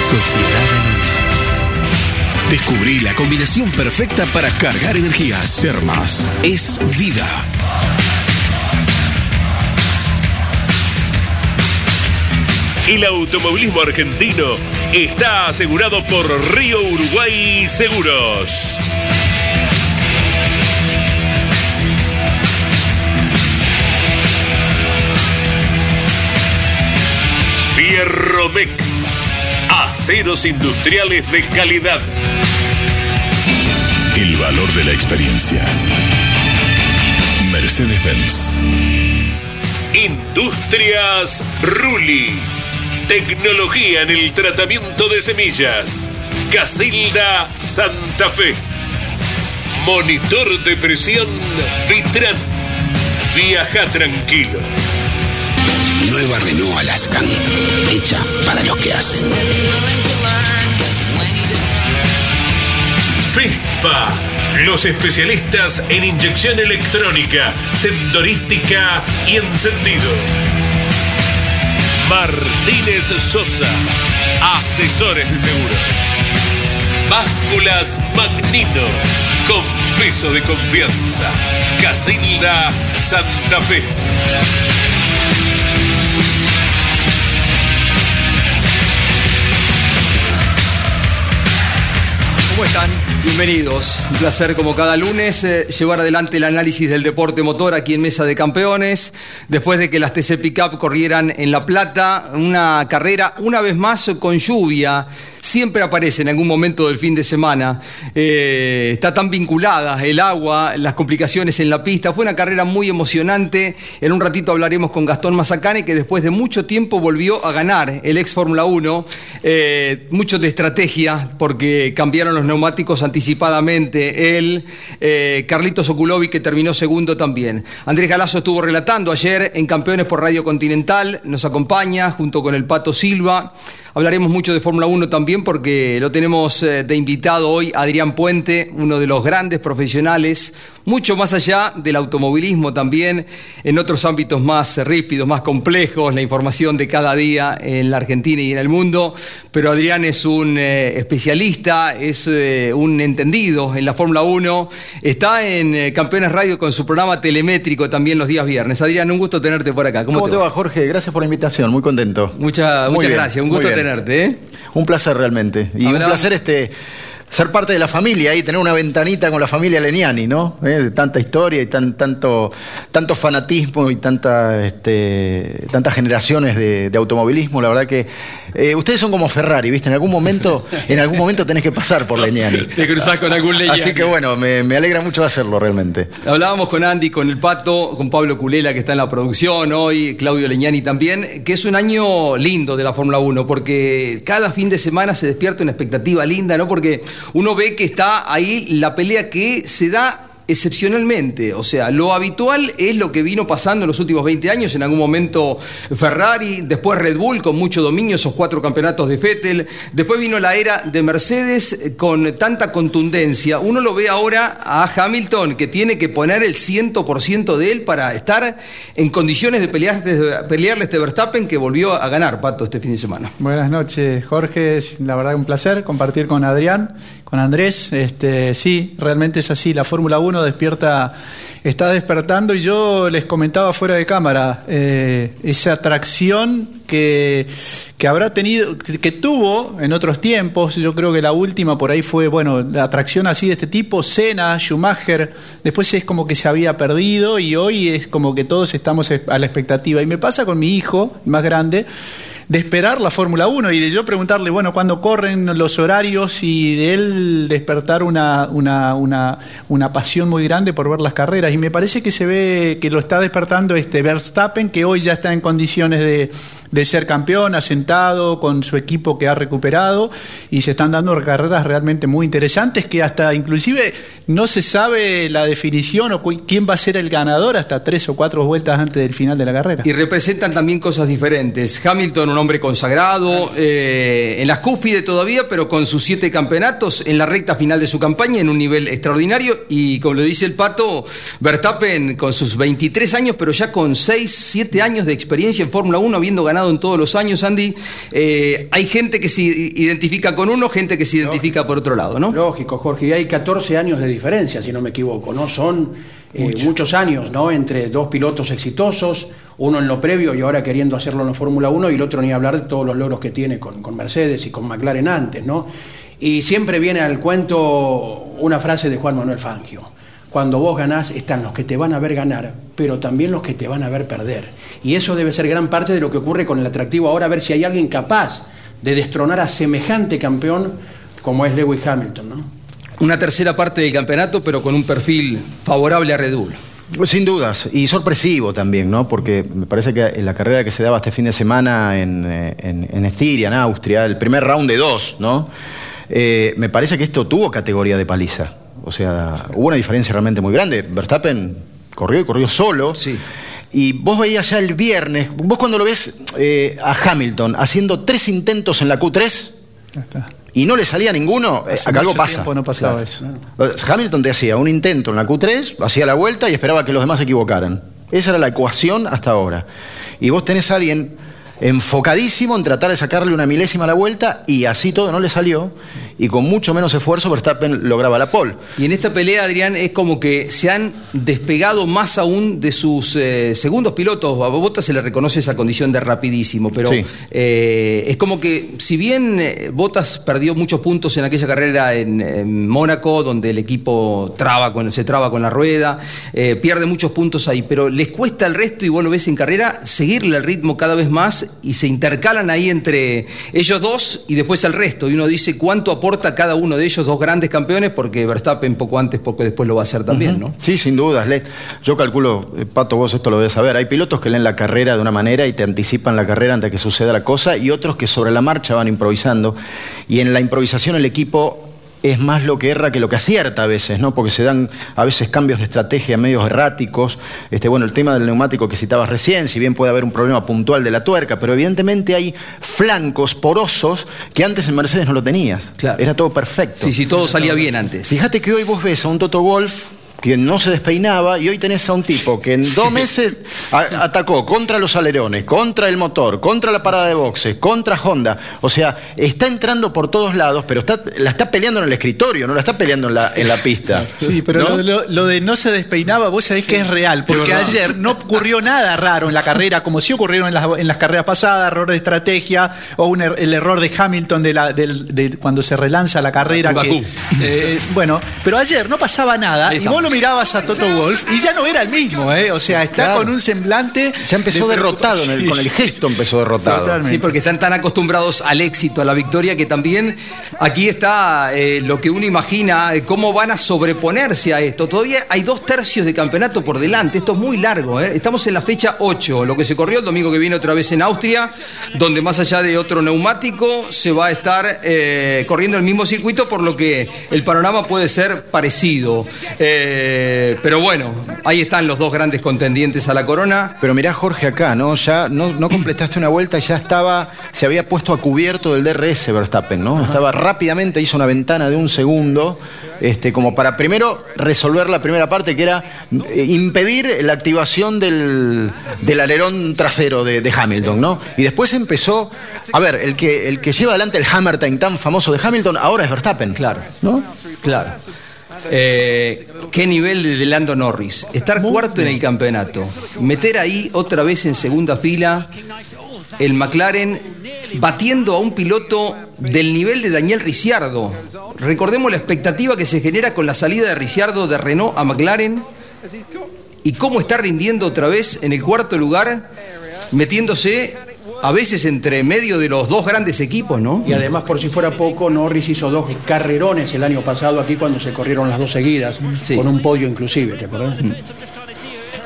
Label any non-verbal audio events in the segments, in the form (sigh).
Sociedad Anónima. Descubrí la combinación perfecta para cargar energías. Termas es vida. El automovilismo argentino está asegurado por Río Uruguay Seguros. Fierromec. Aceros industriales de calidad. El valor de la experiencia. Mercedes-Benz. Industrias Ruli. Tecnología en el tratamiento de semillas. Casilda Santa Fe. Monitor de presión Vitran. Viaja tranquilo. Nueva Renault Alaskan, hecha para los que hacen. FISPA, los especialistas en inyección electrónica, sensorística y encendido. Martínez Sosa, asesores de seguros. Básculas Magnino, con peso de confianza. Casilda Santa Fe. ¿Cómo están? Bienvenidos. Un placer como cada lunes eh, llevar adelante el análisis del deporte motor aquí en Mesa de Campeones. Después de que las TC Pickup corrieran en La Plata, una carrera una vez más con lluvia. Siempre aparece en algún momento del fin de semana. Eh, está tan vinculada el agua, las complicaciones en la pista. Fue una carrera muy emocionante. En un ratito hablaremos con Gastón Mazacane, que después de mucho tiempo volvió a ganar el ex Fórmula 1. Eh, mucho de estrategia, porque cambiaron los neumáticos anticipadamente. Él, eh, Carlitos Okulovic, que terminó segundo también. Andrés Galazo estuvo relatando ayer en Campeones por Radio Continental. Nos acompaña junto con el Pato Silva. Hablaremos mucho de Fórmula 1 también porque lo tenemos eh, de invitado hoy Adrián Puente, uno de los grandes profesionales, mucho más allá del automovilismo también, en otros ámbitos más rípidos, más complejos, la información de cada día en la Argentina y en el mundo. Pero Adrián es un eh, especialista, es eh, un entendido en la Fórmula 1, está en eh, Campeones Radio con su programa telemétrico también los días viernes. Adrián, un gusto tenerte por acá. ¿Cómo, ¿Cómo te va, Jorge? Gracias por la invitación, muy contento. Mucha- muchas bien, gracias, un gusto tenerte. Un placer realmente. Y Habrá- un placer este ser parte de la familia y tener una ventanita con la familia Leniani, ¿no? Eh, De tanta historia y tan, tanto, tanto fanatismo y tanta, este, tantas generaciones de, de automovilismo. La verdad que eh, ustedes son como Ferrari, ¿viste? En algún momento, (laughs) en algún momento tenés que pasar por Leniani. Te cruzás con algún Leñani. Así que bueno, me, me alegra mucho hacerlo realmente. Hablábamos con Andy, con el Pato, con Pablo Culela, que está en la producción hoy, Claudio Leñani también, que es un año lindo de la Fórmula 1, porque cada fin de semana se despierta una expectativa linda, ¿no? Porque uno ve que está ahí la pelea que se da excepcionalmente. O sea, lo habitual es lo que vino pasando en los últimos 20 años. En algún momento Ferrari, después Red Bull con mucho dominio, esos cuatro campeonatos de Vettel. Después vino la era de Mercedes con tanta contundencia. Uno lo ve ahora a Hamilton que tiene que poner el 100% de él para estar en condiciones de pelearle este Verstappen que volvió a ganar, Pato, este fin de semana. Buenas noches, Jorge. La verdad, un placer compartir con Adrián, con Andrés. Este, sí, realmente es así. La Fórmula 1 despierta, está despertando y yo les comentaba fuera de cámara eh, esa atracción que, que, habrá tenido, que tuvo en otros tiempos. Yo creo que la última por ahí fue, bueno, la atracción así de este tipo, Senna, Schumacher. Después es como que se había perdido y hoy es como que todos estamos a la expectativa. Y me pasa con mi hijo más grande de esperar la Fórmula 1 y de yo preguntarle, bueno, cuándo corren los horarios y de él despertar una, una, una, una, pasión muy grande por ver las carreras. Y me parece que se ve que lo está despertando este Verstappen, que hoy ya está en condiciones de, de ser campeón, asentado con su equipo que ha recuperado y se están dando carreras realmente muy interesantes que hasta inclusive no se sabe la definición o quién va a ser el ganador hasta tres o cuatro vueltas antes del final de la carrera. Y representan también cosas diferentes. Hamilton un hombre consagrado, eh, en las cúspide todavía, pero con sus siete campeonatos en la recta final de su campaña en un nivel extraordinario. Y como lo dice el Pato, Verstappen con sus 23 años, pero ya con 6, 7 años de experiencia en Fórmula 1, habiendo ganado en todos los años, Andy. Eh, hay gente que se identifica con uno, gente que se identifica por otro lado, ¿no? Lógico, Jorge. Y hay 14 años de diferencia, si no me equivoco, ¿no? Son eh, muchos años, ¿no? Entre dos pilotos exitosos uno en lo previo y ahora queriendo hacerlo en la Fórmula 1 y el otro ni hablar de todos los logros que tiene con, Mercedes y con McLaren antes, ¿no? Y siempre viene al cuento una frase de Juan Manuel Fangio. Cuando vos ganás están los que te van a ver ganar, pero también los que te van a ver perder. Y eso debe ser gran parte de lo que ocurre con el atractivo ahora, a ver si hay alguien capaz de destronar a semejante campeón como es Lewis Hamilton, ¿no? Una tercera parte del campeonato, pero con un perfil favorable a Red Bull. Sin dudas, y sorpresivo también, ¿no? Porque me parece que en la carrera que se daba este fin de semana en, eh, en, Estiria, en Austria, el primer round de dos, ¿no? Eh, me parece que esto tuvo categoría de paliza. O sea, hubo una diferencia realmente muy grande. Verstappen corrió y corrió solo. Sí. Y vos veías ya el viernes, vos cuando lo ves eh, a Hamilton haciendo tres intentos en la Q3, y no le salía ninguno, eh, acá algo pasa. No pasaba eso. Hamilton te hacía un intento en la Q3, hacía la vuelta y esperaba que los demás se equivocaran. Esa era la ecuación hasta ahora. Y vos tenés a alguien enfocadísimo en tratar de sacarle una milésima a la vuelta y así todo no le salió y con mucho menos esfuerzo Verstappen lograba la pole. Y en esta pelea, Adrián, es como que se han despegado más aún de sus eh, segundos pilotos. A Bottas se le reconoce esa condición de rapidísimo, pero eh, es como que si bien eh, Bottas perdió muchos puntos en aquella carrera en, Mónaco, donde el equipo traba con, se traba con la rueda, pierde muchos puntos ahí, pero les cuesta al resto, y vos lo ves en carrera, seguirle el ritmo cada vez más y se intercalan ahí entre ellos dos y después el resto. Y uno dice cuánto aporta cada uno de ellos, dos grandes campeones, porque Verstappen poco antes, poco después lo va a hacer también, ¿no? Sí, sin dudas. Yo calculo, eh, Pato, vos esto lo debes saber, hay pilotos que leen la carrera de una manera y te anticipan la carrera antes de que suceda la cosa, y otros que sobre la marcha van improvisando. Y en la improvisación el equipo es más lo que erra que lo que acierta a veces, ¿no? Porque se dan a veces cambios de estrategia medios erráticos. Este, bueno, el tema del neumático que citabas recién, si bien puede haber un problema puntual de la tuerca, pero evidentemente hay flancos porosos que antes en Mercedes no lo tenías. Era todo perfecto. Sí, sí, todo salía bien antes. Fíjate que hoy vos ves a un Toto Wolf que no se despeinaba y hoy tenés a un tipo que en dos meses atacó contra los alerones, contra el motor, contra la parada de boxes, contra Honda. O sea, está entrando por todos lados, pero está, la está peleando en el escritorio, no la está peleando en la, en la pista. Sí, pero lo, de no se despeinaba, vos sabés que es real, porque ayer no ocurrió nada raro en la carrera, como sí ocurrieron en las, en las carreras pasadas, error de estrategia o er, el error de Hamilton de, la, de, cuando se relanza la carrera. Que, eh, bueno, pero ayer no pasaba nada y vos lo mirabas a Toto Wolf y ya no era el mismo, ¿eh? O sea, está con un semblante. Ya empezó derrotado, con el gesto empezó derrotado. Sí, porque están tan acostumbrados al éxito, a la victoria, que también aquí está eh, lo que uno imagina, eh, cómo van a sobreponerse a esto. Todavía hay dos tercios de campeonato por delante, esto es muy largo, ¿eh? Estamos en la fecha 8, lo que se corrió el domingo que viene otra vez en Austria, donde más allá de otro neumático se va a estar corriendo el mismo circuito, por lo que el panorama puede ser parecido. Eh, Eh, pero bueno, ahí están los dos grandes contendientes a la corona. Pero mirá, Jorge, acá, ¿no? Ya no, no completaste una vuelta y ya estaba, se había puesto a cubierto del DRS Verstappen, ¿no? Estaba rápidamente, hizo una ventana de un segundo, este, como para primero resolver la primera parte, que era eh, impedir la activación del, del alerón trasero de, de Hamilton, ¿no? Y después empezó, a ver, el que, el que lleva adelante el Hammer Time tan famoso de Hamilton ahora es Verstappen. Claro. ¿No? Claro. Eh, ¿Qué nivel de Lando Norris? Estar cuarto en el campeonato. Meter ahí otra vez en segunda fila el McLaren batiendo a un piloto del nivel de Daniel Ricciardo. Recordemos la expectativa que se genera con la salida de Ricciardo de Renault a McLaren y cómo está rindiendo otra vez en el cuarto lugar, metiéndose a veces entre medio de los dos grandes equipos, ¿no? Y además, por si fuera poco, Norris hizo dos carrerones el año pasado aquí cuando se corrieron las dos seguidas, Sí. con un podio inclusive, ¿te acordás?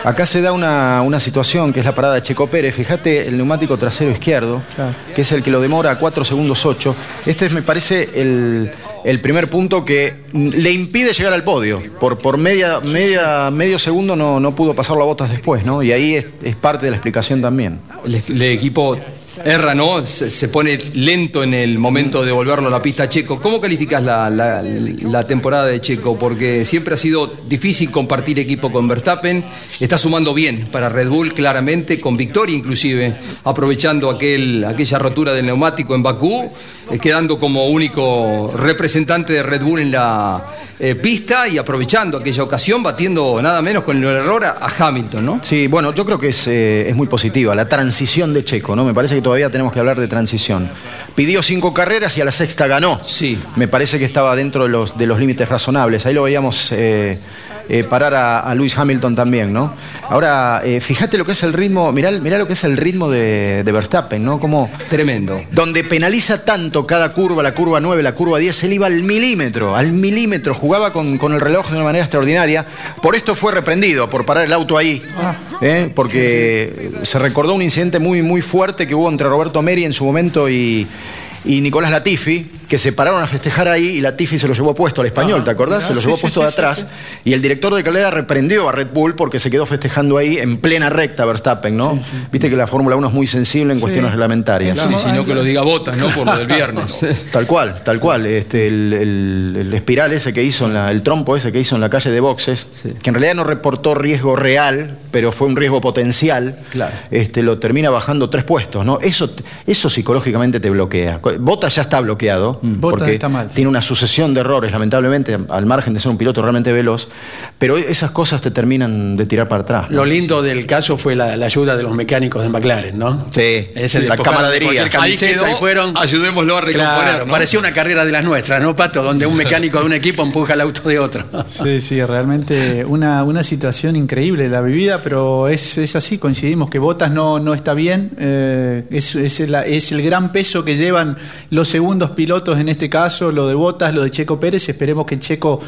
Acá se da una, una situación que es la parada de Checo Pérez. Fíjate el neumático trasero izquierdo, Claro. que es el que lo demora a 4 segundos 8. Este es, me parece, el, el primer punto que le impide llegar al podio. Por, por media, media, medio segundo no, no pudo pasar la botas después, ¿no? Y ahí es, parte de la explicación también. El, equipo erra, ¿no? Se, pone lento en el momento de volverlo a la pista a Checo. ¿Cómo calificas la, la- la temporada de Checo? Porque siempre ha sido difícil compartir equipo con Verstappen. Está sumando bien para Red Bull, claramente, con victoria inclusive, aprovechando aquel, aquella rotura del neumático en Bakú, eh, quedando como único representante de Red Bull en la eh, pista y aprovechando aquella ocasión, batiendo nada menos con el error a, a Hamilton, ¿no? Sí, bueno, yo creo que es, eh, es muy positiva la transición de Checo, ¿no? Me parece que todavía tenemos que hablar de transición. Pidió cinco carreras y a la sexta ganó. Sí. Me parece que estaba dentro de los, de los límites razonables. Ahí lo veíamos eh, parar a, a Lewis Hamilton también, ¿no? Ahora, fíjate lo que es el ritmo, mirá, mirá lo que es el ritmo de, de Verstappen, ¿no? Como Tremendo. donde penaliza tanto cada curva, la curva 9, la curva 10, él al milímetro, al milímetro, jugaba con, con el reloj de una manera extraordinaria. Por esto fue reprendido, por parar el auto ahí, ¿eh? porque se recordó un incidente muy, muy fuerte que hubo entre Roberto Meri en su momento y, y Nicolás Latifi, que se pararon a festejar ahí y Latifi se lo llevó puesto al español, ¿te acordás? se lo sí, llevó sí, puesto sí, de sí, atrás. Y el director de carrera reprendió a Red Bull porque se quedó festejando ahí en plena recta Verstappen, ¿no? Viste que la Fórmula 1 es muy sensible en cuestiones reglamentarias. Sí, sino que lo diga Botas, ¿no? Por lo del viernes. (laughs) Tal cual, tal cual. Este, el, el- el espiral ese que hizo, en la- el trompo ese que hizo en la calle de boxes, Sí. que en realidad no reportó riesgo real, pero fue un riesgo potencial, Claro. este, lo termina bajando tres puestos, ¿no? Eso, eso psicológicamente te bloquea. Bota ya está bloqueado, Porque está mal, sí. tiene una sucesión de errores, lamentablemente, al margen de ser un piloto realmente veloz, pero esas cosas te terminan de tirar para atrás. Lo ¿no? lindo del caso fue la, la ayuda de los mecánicos de McLaren, ¿no? Sí, Ese la camaradería. Ahí camiseta quedó, y fueron. ayudémoslo a recomponer, Claro, ¿no? Parecía una carrera de las nuestras, ¿no, Pato? Donde un mecánico de un equipo empuja el auto de otro. Sí, sí, realmente una, una situación increíble la vivida, pero es, es así, coincidimos que Botas no, no está bien, eh, es, es el gran peso que llevan los segundos pilotos en este caso, lo de Botas, lo de Checo Pérez, esperemos que Checo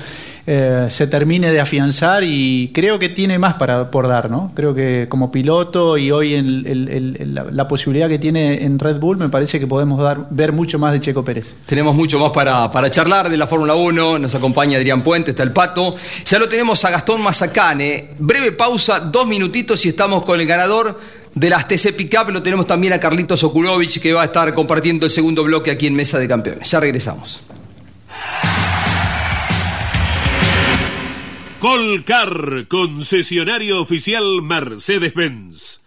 eh, se termine de afianzar y creo que tiene más para, por dar, ¿no? Creo que como piloto y hoy en la posibilidad que tiene en Red Bull, me parece que podemos dar, ver mucho más de Checo Pérez. Tenemos mucho más para, para charlar de la Fórmula 1. Nos acompaña Adrián Puente, está el Pato. Ya lo tenemos a Gastón Mazacane. Breve pausa, dos minutitos y estamos con el ganador de las TC Pickup. Lo tenemos también a Carlitos Okulovich, que va a estar compartiendo el segundo bloque aquí en Mesa de Campeones. Ya regresamos. Colcar, concesionario oficial Mercedes-Benz.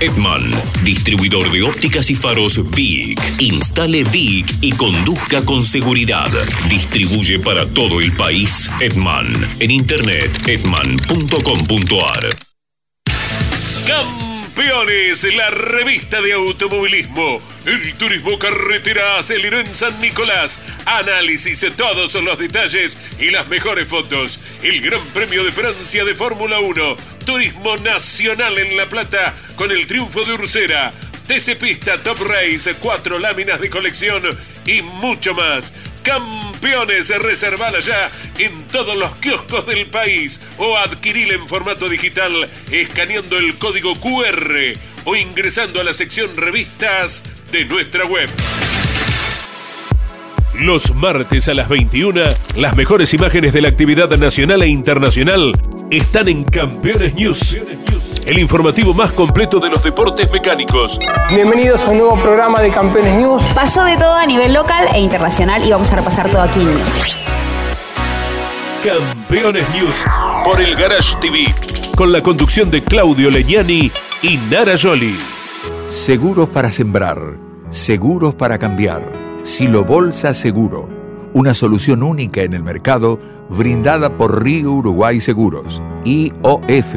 Edman, distribuidor de ópticas y faros VIC. Instale VIC y conduzca con seguridad. Distribuye para todo el país Edman. En internet edman.com.ar. Campeones, la revista de automovilismo. El turismo carretera aceleró en San Nicolás. Análisis de todos los detalles y las mejores fotos. El Gran Premio de Francia de Fórmula 1. Turismo nacional en La Plata con el triunfo de Ursera. TC Pista Top Race, cuatro láminas de colección y mucho más. Campeones, reservala ya en todos los kioscos del país o adquirila en formato digital escaneando el código QR o ingresando a la sección revistas de nuestra web. Los martes a las 21, las mejores imágenes de la actividad nacional e internacional están en Campeones News, el informativo más completo de los deportes mecánicos. Bienvenidos a un nuevo programa de Campeones News. Pasó de todo a nivel local e internacional y vamos a repasar todo aquí en News. Campeones News por el Garage TV, con la conducción de Claudio Legnani y Nara Joli. Seguros para sembrar, seguros para cambiar. Silo Bolsa Seguro, una solución única en el mercado brindada por Río Uruguay Seguros, IOF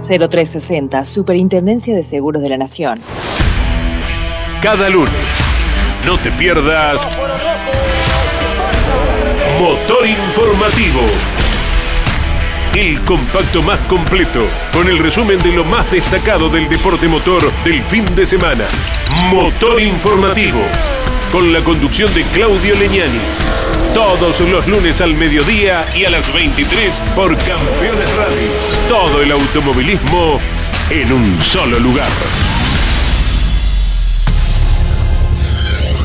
0360, Superintendencia de Seguros de la Nación. Cada lunes, no te pierdas Motor Informativo. El compacto más completo, con el resumen de lo más destacado del deporte motor del fin de semana. Motor Informativo con la conducción de Claudio Leñani. Todos los lunes al mediodía y a las 23 por Campeones Radio. Todo el automovilismo en un solo lugar.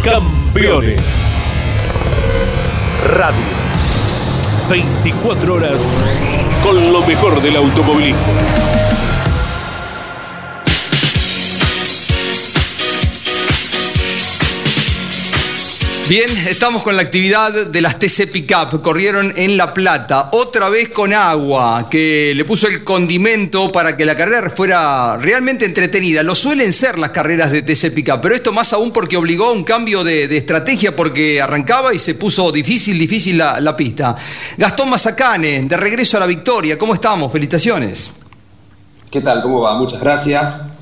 Campeones Radio. 24 horas con lo mejor del automovilismo. Bien, estamos con la actividad de las TC Pickup. Corrieron en La Plata, otra vez con agua, que le puso el condimento para que la carrera fuera realmente entretenida. Lo suelen ser las carreras de TC Pickup, pero esto más aún porque obligó a un cambio de, estrategia, porque arrancaba y se puso difícil, difícil la, la pista. Gastón Mazacane, de regreso a la victoria. ¿Cómo estamos? Felicitaciones. ¿Qué tal? ¿Cómo va? Muchas gracias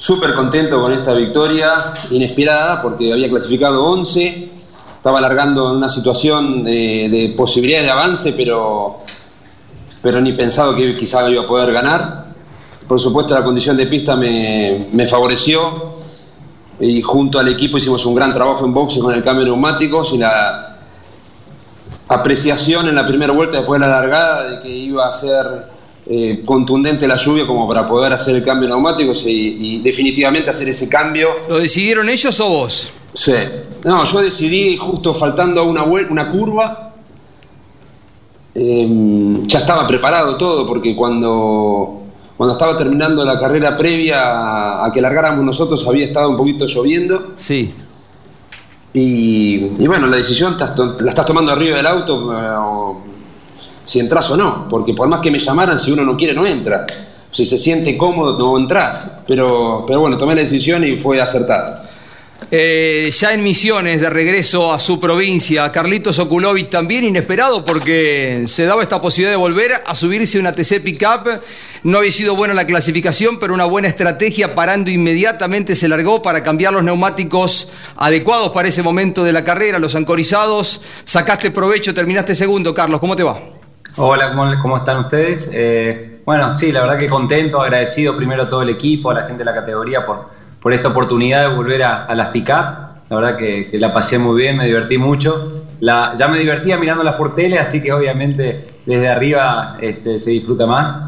súper contento con esta victoria inesperada porque había clasificado 11, estaba alargando una situación de, posibilidad de avance, pero, pero ni pensado que quizá iba a poder ganar. Por supuesto la condición de pista me, favoreció. Y junto al equipo hicimos un gran trabajo en boxe con el cambio de neumáticos y la apreciación en la primera vuelta después de la largada de que iba a ser eh, contundente la lluvia como para poder hacer el cambio de neumáticos y, definitivamente hacer ese cambio. ¿Lo decidieron ellos o vos? Sí. No, yo decidí justo faltando una, una curva. Em, ya estaba preparado todo porque cuando, cuando estaba terminando la carrera previa a, que largáramos nosotros había estado un poquito lloviendo. Sí. Y, bueno, la decisión la estás tomando arriba del auto si entras o no, porque por más que me llamaran, si uno no quiere, no entra. Si se siente cómodo, no entras. Pero, pero bueno, tomé la decisión y fue acertada. Eh, ya en Misiones, de regreso a su provincia, Carlitos Okulovic también inesperado porque se daba esta posibilidad de volver a subirse una TC Pickup. No había sido buena la clasificación, pero una buena estrategia, parando inmediatamente se largó para cambiar los neumáticos adecuados para ese momento de la carrera, los ancorizados. Sacaste provecho, terminaste segundo, Carlos, ¿cómo te va? Hola, ¿cómo, están ustedes? Eh, bueno, sí, la verdad que contento, agradecido primero a todo el equipo, a la gente de la categoría por, por esta oportunidad de volver a, las pick-up. La verdad que, la pasé muy bien, me divertí mucho. Ya me divertía mirando las porteles, así que obviamente desde arriba este, se disfruta más.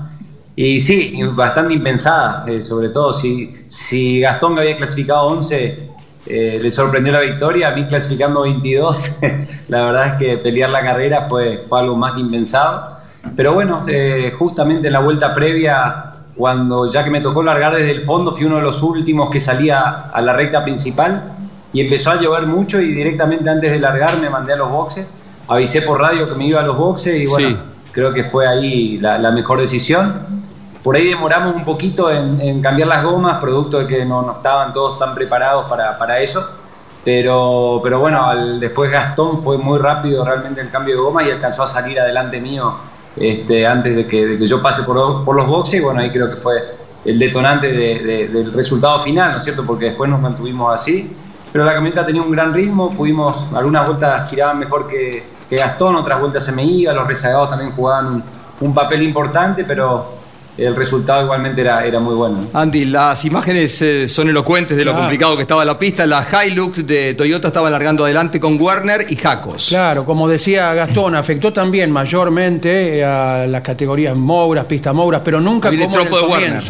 Y sí, bastante impensada, eh, sobre todo si, si Gastón me había clasificado 11, eh, le sorprendió la victoria, a mí clasificando 22, (laughs) la verdad es que pelear la carrera fue, algo más que impensado. Pero bueno, eh, justamente en la vuelta previa, cuando ya que me tocó largar desde el fondo, fui uno de los últimos que salía a la recta principal y empezó a llover mucho y directamente antes de largar me mandé a los boxes, avisé por radio que me iba a los boxes y bueno, creo que fue ahí la mejor decisión. Por ahí demoramos un poquito en, cambiar las gomas, producto de que no, estaban todos tan preparados para, eso. Pero, pero bueno, después Gastón fue muy rápido realmente el cambio de goma y alcanzó a salir adelante mío este, antes de que, yo pase por, los boxes. Y bueno, ahí creo que fue el detonante del resultado final, ¿no es cierto? Porque después nos mantuvimos así. Pero la camioneta tenía un gran ritmo, pudimos, algunas vueltas giraban mejor que, que Gastón, otras vueltas se me iba, los rezagados también jugaban un, un papel importante, pero el resultado igualmente era, era muy bueno. Andy, las imágenes eh, son elocuentes de lo Claro. complicado que estaba la pista. La Hilux de Toyota estaba largando adelante con Werner y Jacos. Claro, como decía Gastón, afectó también mayormente eh, a las categorías Mouras, pista Mouras, pero nunca como en el de Werner.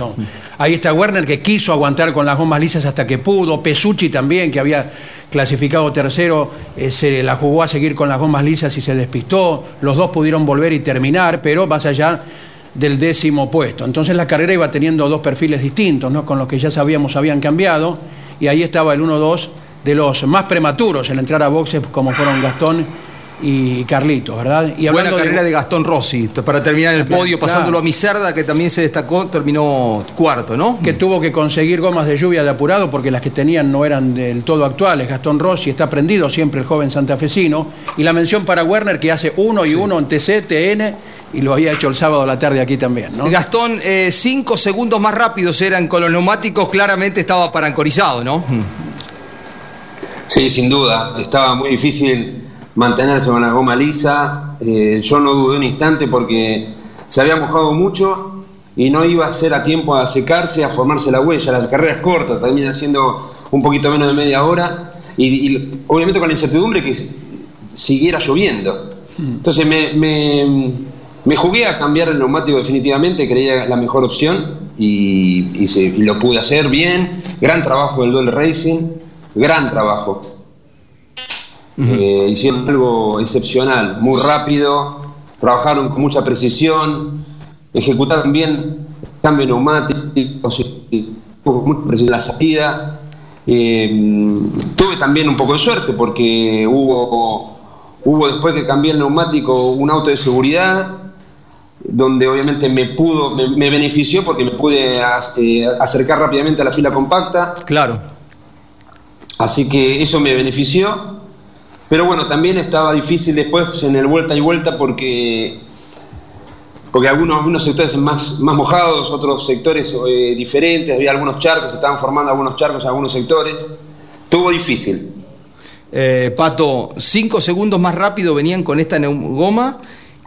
Ahí está Werner que quiso aguantar con las gomas lisas hasta que pudo. Pesucci también, que había clasificado tercero, eh, se la jugó a seguir con las gomas lisas y se despistó. Los dos pudieron volver y terminar, pero más allá del décimo puesto. Entonces la carrera iba teniendo dos perfiles distintos, ¿no? con los que ya sabíamos habían cambiado, y ahí estaba el 1-2 de los más prematuros en entrar a boxes, como fueron Gastón y Carlitos, ¿verdad? Y Buena carrera de... Gastón Rossi para terminar el podio, pasándolo a Micerda, que también se destacó, terminó cuarto, ¿no? que tuvo que conseguir gomas de lluvia de apurado porque las que tenían no eran del todo actuales. Gastón Rossi está prendido siempre el joven santafesino. Y la mención para Werner que hace uno y uno en TC, TN y lo había hecho el sábado a la tarde aquí también, ¿no? Gastón, eh, cinco segundos más rápidos eran con los neumáticos, claramente estaba parancorizado, ¿no? Sí, sin duda. Estaba muy difícil mantenerse con la goma lisa. Eh, yo no dudé un instante porque se había mojado mucho y no iba a ser a tiempo a secarse, a formarse la huella. La carrera es corta, termina siendo un poquito menos de media hora y, y obviamente con la incertidumbre que si- siguiera lloviendo. Entonces me, me- me jugué a cambiar el neumático definitivamente, creía la mejor opción y, y se- y lo pude hacer bien. Gran trabajo del Duel Racing, gran trabajo. Eh, hicieron algo excepcional, muy rápido, trabajaron con mucha precisión, ejecutaron bien cambio neumático, con mucha precisión la salida. Eh, tuve también un poco de suerte porque hubo, hubo después que cambié el neumático un auto de seguridad donde obviamente me pudo, me, me benefició porque me pude as- eh, acercar rápidamente a la fila compacta. Claro. Así que eso me benefició. Pero bueno, también estaba difícil después en el vuelta y vuelta porque, porque algunos, algunos sectores más, más mojados, otros sectores eh, diferentes, había algunos charcos, se estaban formando algunos charcos en algunos sectores. Tuvo difícil. Eh, Pato, cinco segundos más rápido venían con esta goma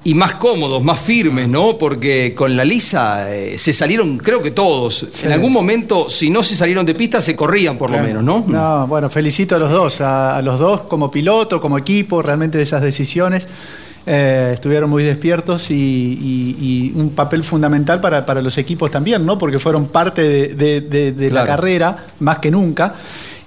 y más cómodos, más firmes, ¿no? Porque con la lisa eh, se salieron, creo que todos. En algún momento, si no se salieron de pista, se corrían por lo menos, ¿no? No, bueno, felicito a los dos, a, a los dos como piloto, como equipo, realmente de esas decisiones. eh, estuvieron muy despiertos y, y- y un papel fundamental para, para los equipos también, ¿no? Porque fueron parte de, de- de- de la carrera, más que nunca.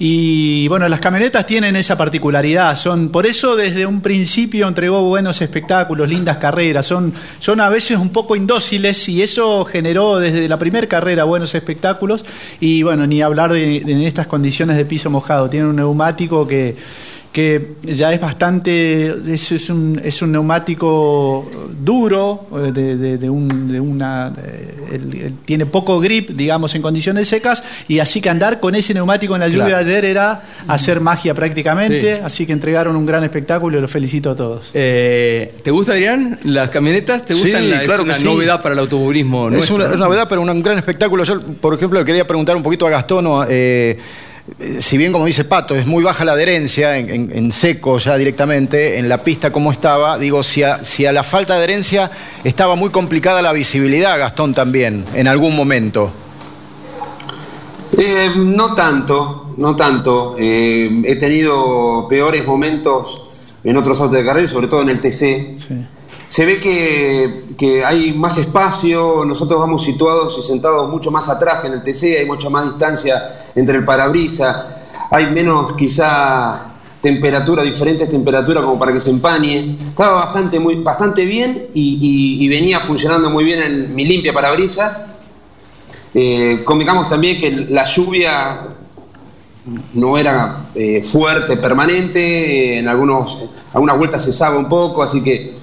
Y bueno, las camionetas tienen esa particularidad. Son, por eso desde un principio entregó buenos espectáculos, lindas carreras. Son, son a veces un poco indóciles y eso generó desde la primera carrera buenos espectáculos. Y bueno, ni hablar de, de en estas condiciones de piso mojado. Tiene un neumático que, que ya es bastante, es, es un, es un neumático duro, eh, de, de- de un- de una, eh, el- el- tiene poco grip, digamos, en condiciones secas, y así que andar con ese neumático en la lluvia Claro. de ayer era hacer magia prácticamente, Sí. así que entregaron un gran espectáculo y los felicito a todos. Eh, ¿Te gusta, Adrián, las camionetas? ¿Te Sí, gustan? La- claro es una que sí. novedad para el automovilismo Es nuestro, una, ¿no? es una novedad, pero un, gran espectáculo. Yo, por ejemplo, le quería preguntar un poquito a Gastón. Si bien, como dice Pato, es muy baja la adherencia en, en- en seco ya directamente, en la pista cómo estaba, digo, si a, si a la falta de adherencia estaba muy complicada la visibilidad, Gastón también, en algún momento. Eh, no tanto, no tanto. Eh, he tenido peores momentos en otros autos de carrera, sobre todo en el TC. Se ve que, que hay más espacio, nosotros vamos situados y sentados mucho más atrás que en el TC, hay mucha más distancia entre el parabrisa, hay menos quizá temperatura, diferentes temperaturas como para que se empañe. Estaba bastante, muy, bastante bien y, venía funcionando muy bien el- mi limpia parabrisas. Eh, convengamos también que la lluvia no era eh, fuerte, permanente, en algunos, algunas vueltas cesaba un poco, así que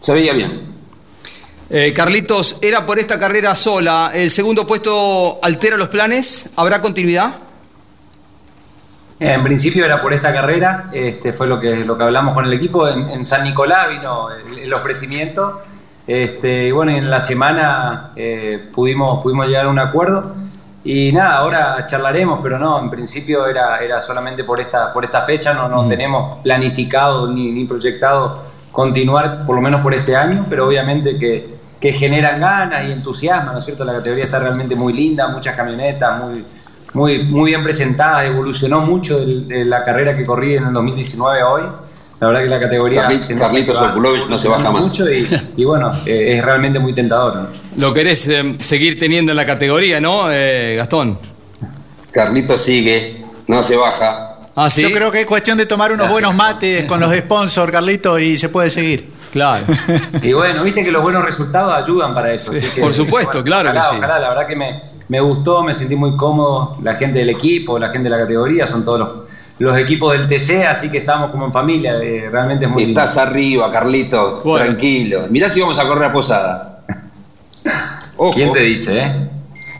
se veía bien. Eh, Carlitos, ¿era por esta carrera sola? ¿El segundo puesto altera los planes? ¿Habrá continuidad? En principio era por esta carrera, este fue lo que, lo que hablamos con el equipo. En, en San Nicolás vino el, el ofrecimiento. Este, y bueno, en la semana eh, pudimos, pudimos llegar a un acuerdo. Y nada, ahora charlaremos, pero no, en principio era, era solamente por esta, por esta fecha, no, no tenemos planificado ni, ni proyectado continuar por lo menos por este año, pero obviamente que, que generan ganas y entusiasmo, ¿no es cierto? La categoría está realmente muy linda, muchas camionetas, muy, muy, muy bien presentadas, evolucionó mucho de, de la carrera que corrí en el 2019 a hoy. La verdad que la categoría... Carlitos, no se baja más. mucho y, y bueno, eh, es realmente muy tentador. ¿no? Lo querés eh, seguir teniendo en la categoría, ¿no, eh, Gastón? Carlitos sigue, no se baja. Ah, sí. Yo creo que es cuestión de tomar unos buenos mates con los sponsors, Carlitos, y se puede seguir. Claro. Y bueno, viste que los buenos resultados ayudan para eso. así que, Por supuesto, claro que ojalá, sí. ojalá, la verdad que me, me gustó, me sentí muy cómodo. La gente del equipo, la gente de la categoría, son todos los, los equipos del TC, así que estamos como en familia. eh, realmente es muy lindo. Estás arriba, Carlitos, Bueno. tranquilo. Mirá si vamos a correr a Posada. ¿Quién te dice, eh?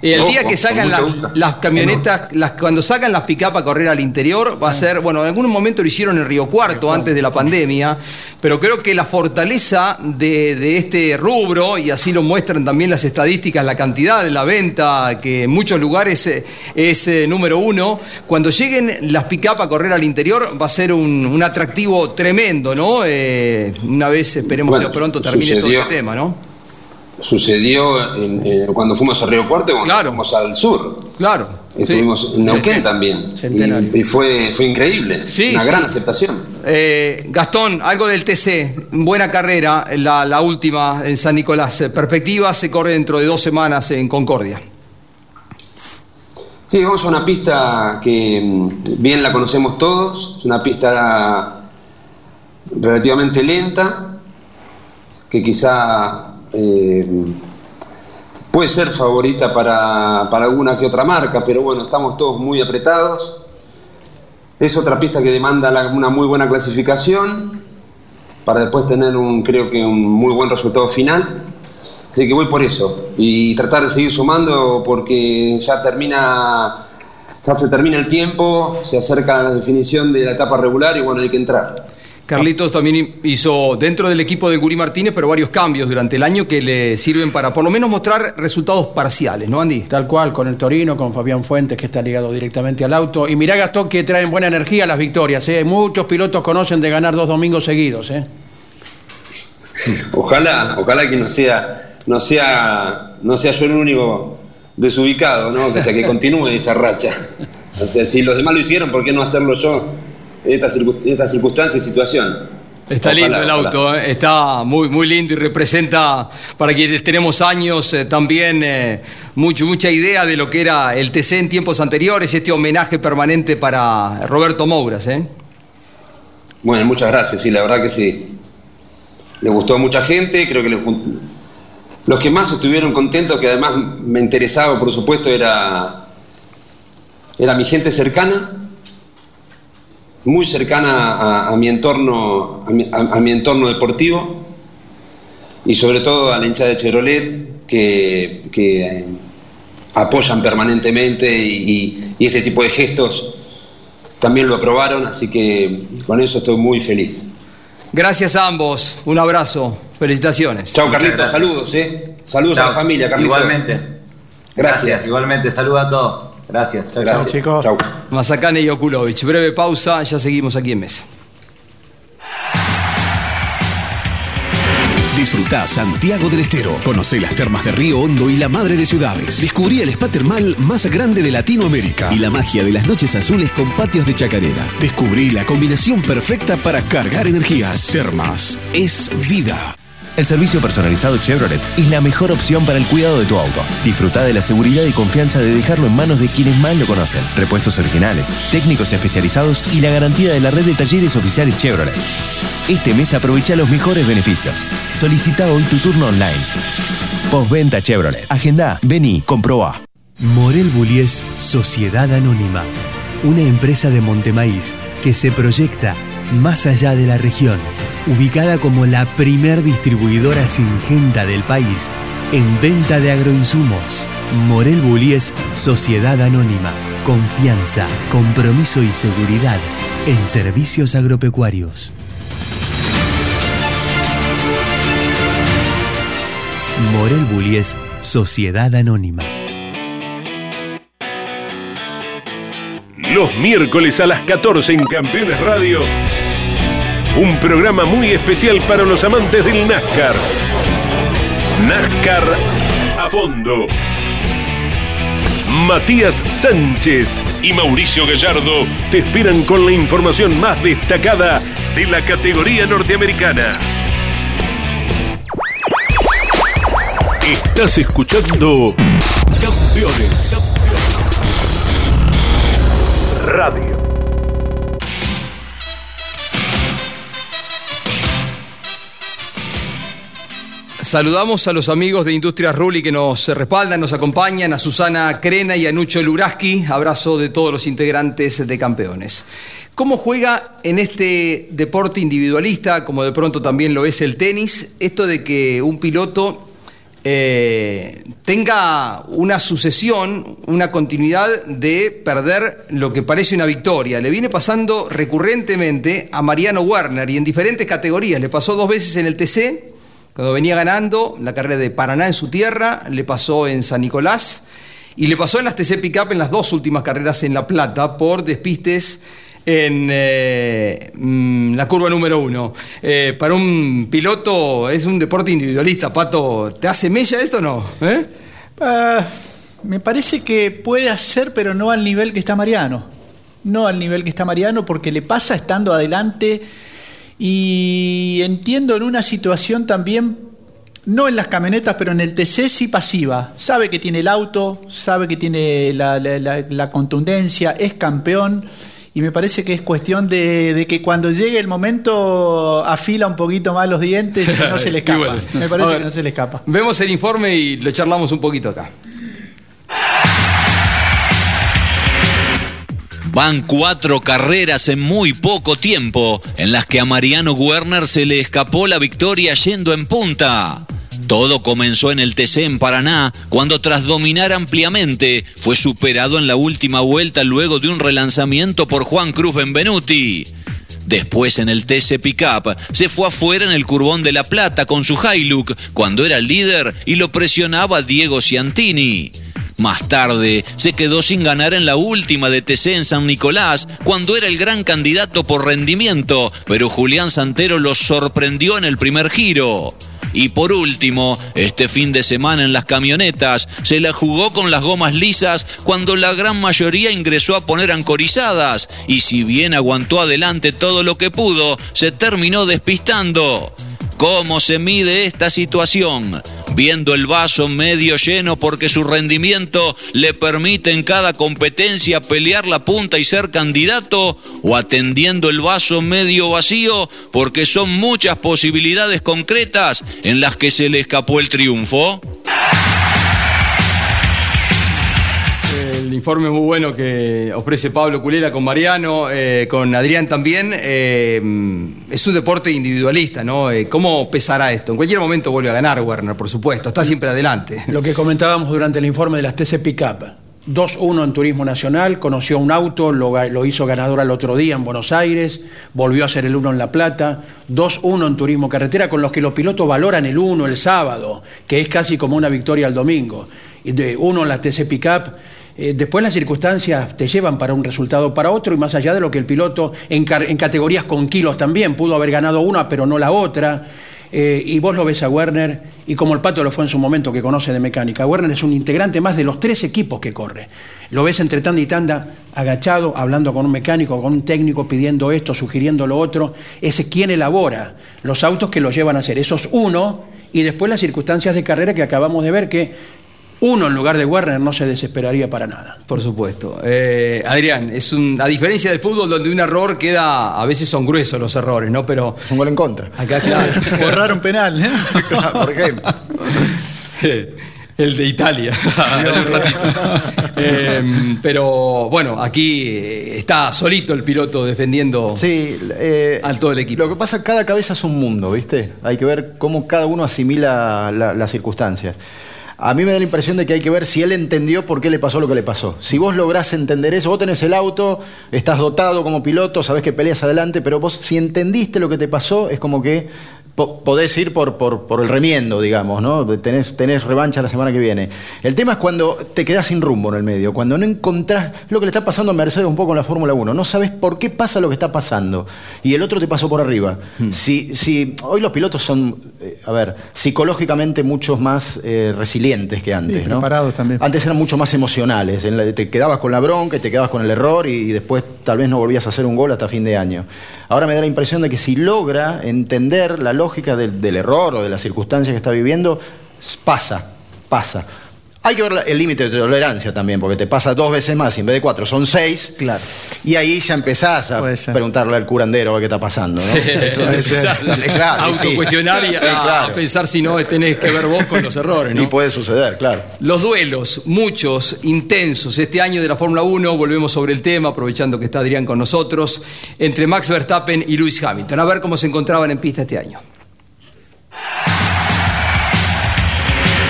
Y el día que sacan las, camionetas, las, cuando sacan las pick a correr al interior, va a ser, bueno, en algún momento lo hicieron en Río Cuarto antes de la pandemia, pero creo que la fortaleza de, de este rubro, y así lo muestran también las estadísticas, la cantidad de la venta, que en muchos lugares eh, es eh, número uno, cuando lleguen las pick a correr al interior va a ser un, un atractivo tremendo, ¿no? Eh, una vez esperemos Bueno, que pronto termine todo este tema, ¿no? Sucedió en- en- cuando fuimos a Río Cuarto y cuando fuimos al sur. Claro. Estuvimos en Neuquén también. Centenario. Y, y fue, fue increíble. Sí, Una sí. gran aceptación. Eh, Gastón, algo del TC, buena carrera, la, la última en San Nicolás. Eh, Perspectiva se corre dentro de dos semanas en Concordia. Sí, vamos a una pista que mm, bien la conocemos todos. Es una pista relativamente lenta, que quizá eh, puede ser favorita para, para alguna que otra marca, pero bueno, estamos todos muy apretados. Es otra pista que demanda una muy buena clasificación para después tener un, creo que un muy buen resultado final. Así que voy por eso y tratar de seguir sumando porque ya termina, ya se termina el tiempo, se acerca la definición de la etapa regular y bueno, hay que entrar. Carlitos también hizo dentro del equipo de Guri Martínez, pero varios cambios durante el año que le sirven para por lo menos mostrar resultados parciales, ¿no, Andy? Tal cual, con el Torino, con Fabián Fuentes, que está ligado directamente al auto. Y mirá, Gastón, que traen buena energía las victorias. ¿eh? Muchos pilotos conocen de ganar dos domingos seguidos. ¿eh? Ojalá, ojalá que no sea, no sea, no sea yo el único desubicado, ¿no? Que, sea, que (laughs) continúe esa racha. O sea, si los demás lo hicieron, ¿por qué no hacerlo yo esta, circun- esta circunstancia y situación? Está Ojalá, lindo el auto, ¿eh? está muy, muy lindo y representa, para quienes tenemos años, eh, también eh, mucho, mucha idea de lo que era el TC en tiempos anteriores, este homenaje permanente para Roberto Mouras. ¿eh? Bueno, muchas gracias, sí, la verdad que sí. Le gustó a mucha gente, creo que le los que más estuvieron contentos, que además me interesaba, por supuesto, era, era mi gente cercana, muy cercana a, a mi entorno, a mi, a- a mi entorno deportivo y sobre todo a la hinchada de Chevrolet que, que, eh, apoyan permanentemente y- y- y este tipo de gestos también lo aprobaron, así que con eso estoy muy feliz. Gracias a ambos, un abrazo, felicitaciones. Chao Carlitos, saludos, ¿eh? Saludos a la familia, Carlitos. Igualmente. Gracias. Igualmente, saludos a todos. Gracias. Chao, Gracias. chicos. Chao. Mazacane y Okulovich. Breve pausa, ya seguimos aquí en mesa. Disfrutá Santiago del Estero. Conocé las termas de Río Hondo y la madre de ciudades. Descubrí el spa termal más grande de Latinoamérica y la magia de las noches azules con patios de chacarera. Descubrí la combinación perfecta para cargar energías. Termas es vida. El servicio personalizado Chevrolet es la mejor opción para el cuidado de tu auto. Disfruta de la seguridad y confianza de dejarlo en manos de quienes más lo conocen. Repuestos originales, técnicos especializados y la garantía de la red de talleres oficiales Chevrolet. Este mes aprovecha los mejores beneficios. Solicita hoy tu turno online. Postventa Chevrolet. Agenda, vení, comprobá. Morel Bullies Sociedad Anónima, una empresa de Montemaíz que se proyecta más allá de la región, ubicada como la primer distribuidora singenta del país en venta de agroinsumos. Morel Bullies Sociedad Anónima, confianza, compromiso y seguridad en servicios agropecuarios. Morel Bullies Sociedad Anónima. Los miércoles a las 14 en Campeones Radio. Un programa muy especial para los amantes del NASCAR. NASCAR a fondo. Matías Sánchez y Mauricio Gallardo te esperan con la información más destacada de la categoría norteamericana. Estás escuchando Campeones Radio. Saludamos a los amigos de Industrias Ruli que nos respaldan, nos acompañan, a Susana Crena y a Nucho Luraski. Abrazo de todos los integrantes de Campeones. ¿Cómo juega en este deporte individualista, como de pronto también lo es el tenis, esto de que un piloto eh, tenga una sucesión, una continuidad de perder lo que parece una victoria. Le viene pasando recurrentemente a Mariano Werner y en diferentes categorías. Le pasó dos veces en el TC cuando venía ganando la carrera de Paraná en su tierra, le pasó en San Nicolás y le pasó en las TC Pickup en las dos últimas carreras en La Plata por despistes en eh, mm, la curva número uno. Eh, para un piloto es un deporte individualista, Pato. ¿Te hace mella esto o no? ¿Eh? Ah, me parece que puede hacer, pero no al nivel que está Mariano. No al nivel que está Mariano, porque le pasa estando adelante y entiendo en una situación también, no en las camionetas, pero en el TC sí pasiva. Sabe que tiene el auto, sabe que tiene la, contundencia, es campeón. Y me parece que es cuestión de, que cuando llegue el momento afila un poquito más los dientes y no se le (laughs) escapa. Me parece que no se le escapa. Vemos el informe y le charlamos un poquito acá. Van cuatro carreras en muy poco tiempo, en las que a Mariano Werner se le escapó la victoria yendo en punta. Todo comenzó en el TC en Paraná, cuando tras dominar ampliamente, fue superado en la última vuelta luego de un relanzamiento por Juan Cruz Benvenuti. Después en el TC Pickup se fue afuera en el Curbón de la Plata con su Hilux cuando era el líder y lo presionaba Diego Ciantini. Más tarde, se quedó sin ganar en la última de TC en San Nicolás, cuando era el gran candidato por rendimiento, pero Julián Santero lo sorprendió en el primer giro. Y por último, este fin de semana en las camionetas, se la jugó con las gomas lisas cuando la gran mayoría ingresó a poner ancorizadas y si bien aguantó adelante todo lo que pudo, se terminó despistando. ¿Cómo se mide esta situación? Viendo el vaso medio lleno porque su rendimiento le permite en cada competencia pelear la punta y ser candidato o atendiendo el vaso medio vacío porque son muchas posibilidades concretas en las que se le escapó el triunfo. El informe muy bueno que ofrece Pablo Culela con Mariano, eh, con Adrián también. Eh, es un deporte individualista, ¿no? Eh, ¿Cómo pesará esto? En cualquier momento vuelve a ganar Werner, por supuesto, está siempre adelante. Lo que comentábamos durante el informe de las TC Pickup. 2-1 en Turismo Nacional, conoció un auto, lo, hizo ganador al otro día en Buenos Aires, volvió a ser el 1 en La Plata, 2-1 en Turismo Carretera, con los que los pilotos valoran el 1 el sábado, que es casi como una victoria al domingo. De uno en la TC Pickup eh, después las circunstancias te llevan para un resultado para otro y más allá de lo que el piloto en, categorías con kilos también pudo haber ganado una pero no la otra. Eh, y vos lo ves a Werner, y como el Pato lo fue en su momento, que conoce de mecánica, Werner es un integrante más de los tres equipos que corre. Lo ves entre tanda y tanda, agachado, hablando con un mecánico, con un técnico, pidiendo esto, sugiriendo lo otro. Ese quien elabora los autos que lo llevan a hacer. Esos uno, y después las circunstancias de carrera que acabamos de ver, que uno en lugar de Werner no se desesperaría para nada. Por supuesto. Eh, Adrián, es un, a diferencia del fútbol donde un error queda, a veces son gruesos los errores, ¿no? Pero. Un gol en contra. Acá, claro. (laughs) Borrar un penal, ¿eh? Por ejemplo. (laughs) El de Italia. (laughs) Em, pero bueno, aquí está solito el piloto defendiendo sí, eh, al todo el equipo. Lo que pasa, cada cabeza es un mundo, ¿viste? Hay que ver cómo cada uno asimila las circunstancias. A mí me da la impresión de que hay que ver si él entendió por qué le pasó lo que le pasó. Si vos lográs entender eso, vos tenés el auto, estás dotado como piloto, sabés que peleas adelante, pero vos si entendiste lo que te pasó, es como que po- podés ir por, por, por el remiendo, digamos, ¿no? Tenés, tenés revancha la semana que viene. El tema es cuando te quedás sin rumbo en el medio, cuando no encontrás lo que le está pasando a Mercedes un poco en la Fórmula 1. No sabes por qué pasa lo que está pasando. Y el otro te pasó por arriba. Si, si hoy los pilotos son, eh, a ver, psicológicamente muchos más eh, resilientes que antes, Sí, ¿no? preparados también. Antes eran mucho más emocionales. en la- te quedabas con la bronca y te quedabas con el error y, y después tal vez no volvías a hacer un gol hasta fin de año. Ahora me da la impresión de que si logra entender la lógica del, del error o de las circunstancias que está viviendo, pasa, pasa. Hay que ver el límite de tolerancia también, porque te pasa dos veces más y en vez de cuatro son seis. Claro. Y ahí ya empezás a preguntarle al curandero qué está pasando. ¿no? (laughs) Claro, sí. autocuestionar y a, claro. a pensar si no tenés que ver vos con los errores, ¿no? Y puede suceder, claro. Los duelos, muchos, intensos. Este año de la Fórmula 1, volvemos sobre el tema, aprovechando que está Adrián con nosotros, entre Max Verstappen y Lewis Hamilton. A ver cómo se encontraban en pista este año.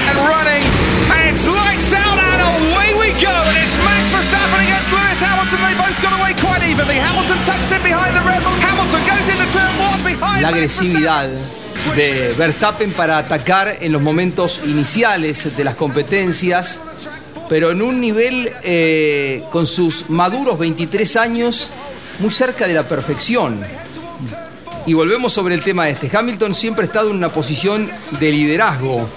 And running, and it's lights out, and away we go. And it's Max Verstappen against Lewis Hamilton. They both got away quite evenly. Hamilton tucks in behind the Red Bull. Hamilton goes into turn one behind. La agresividad de Verstappen para atacar en los momentos iniciales de las competencias, pero en un nivel eh, con sus maduros 23 años muy cerca de la perfección. Y volvemos sobre el tema este. Hamilton siempre ha estado en una posición de liderazgo.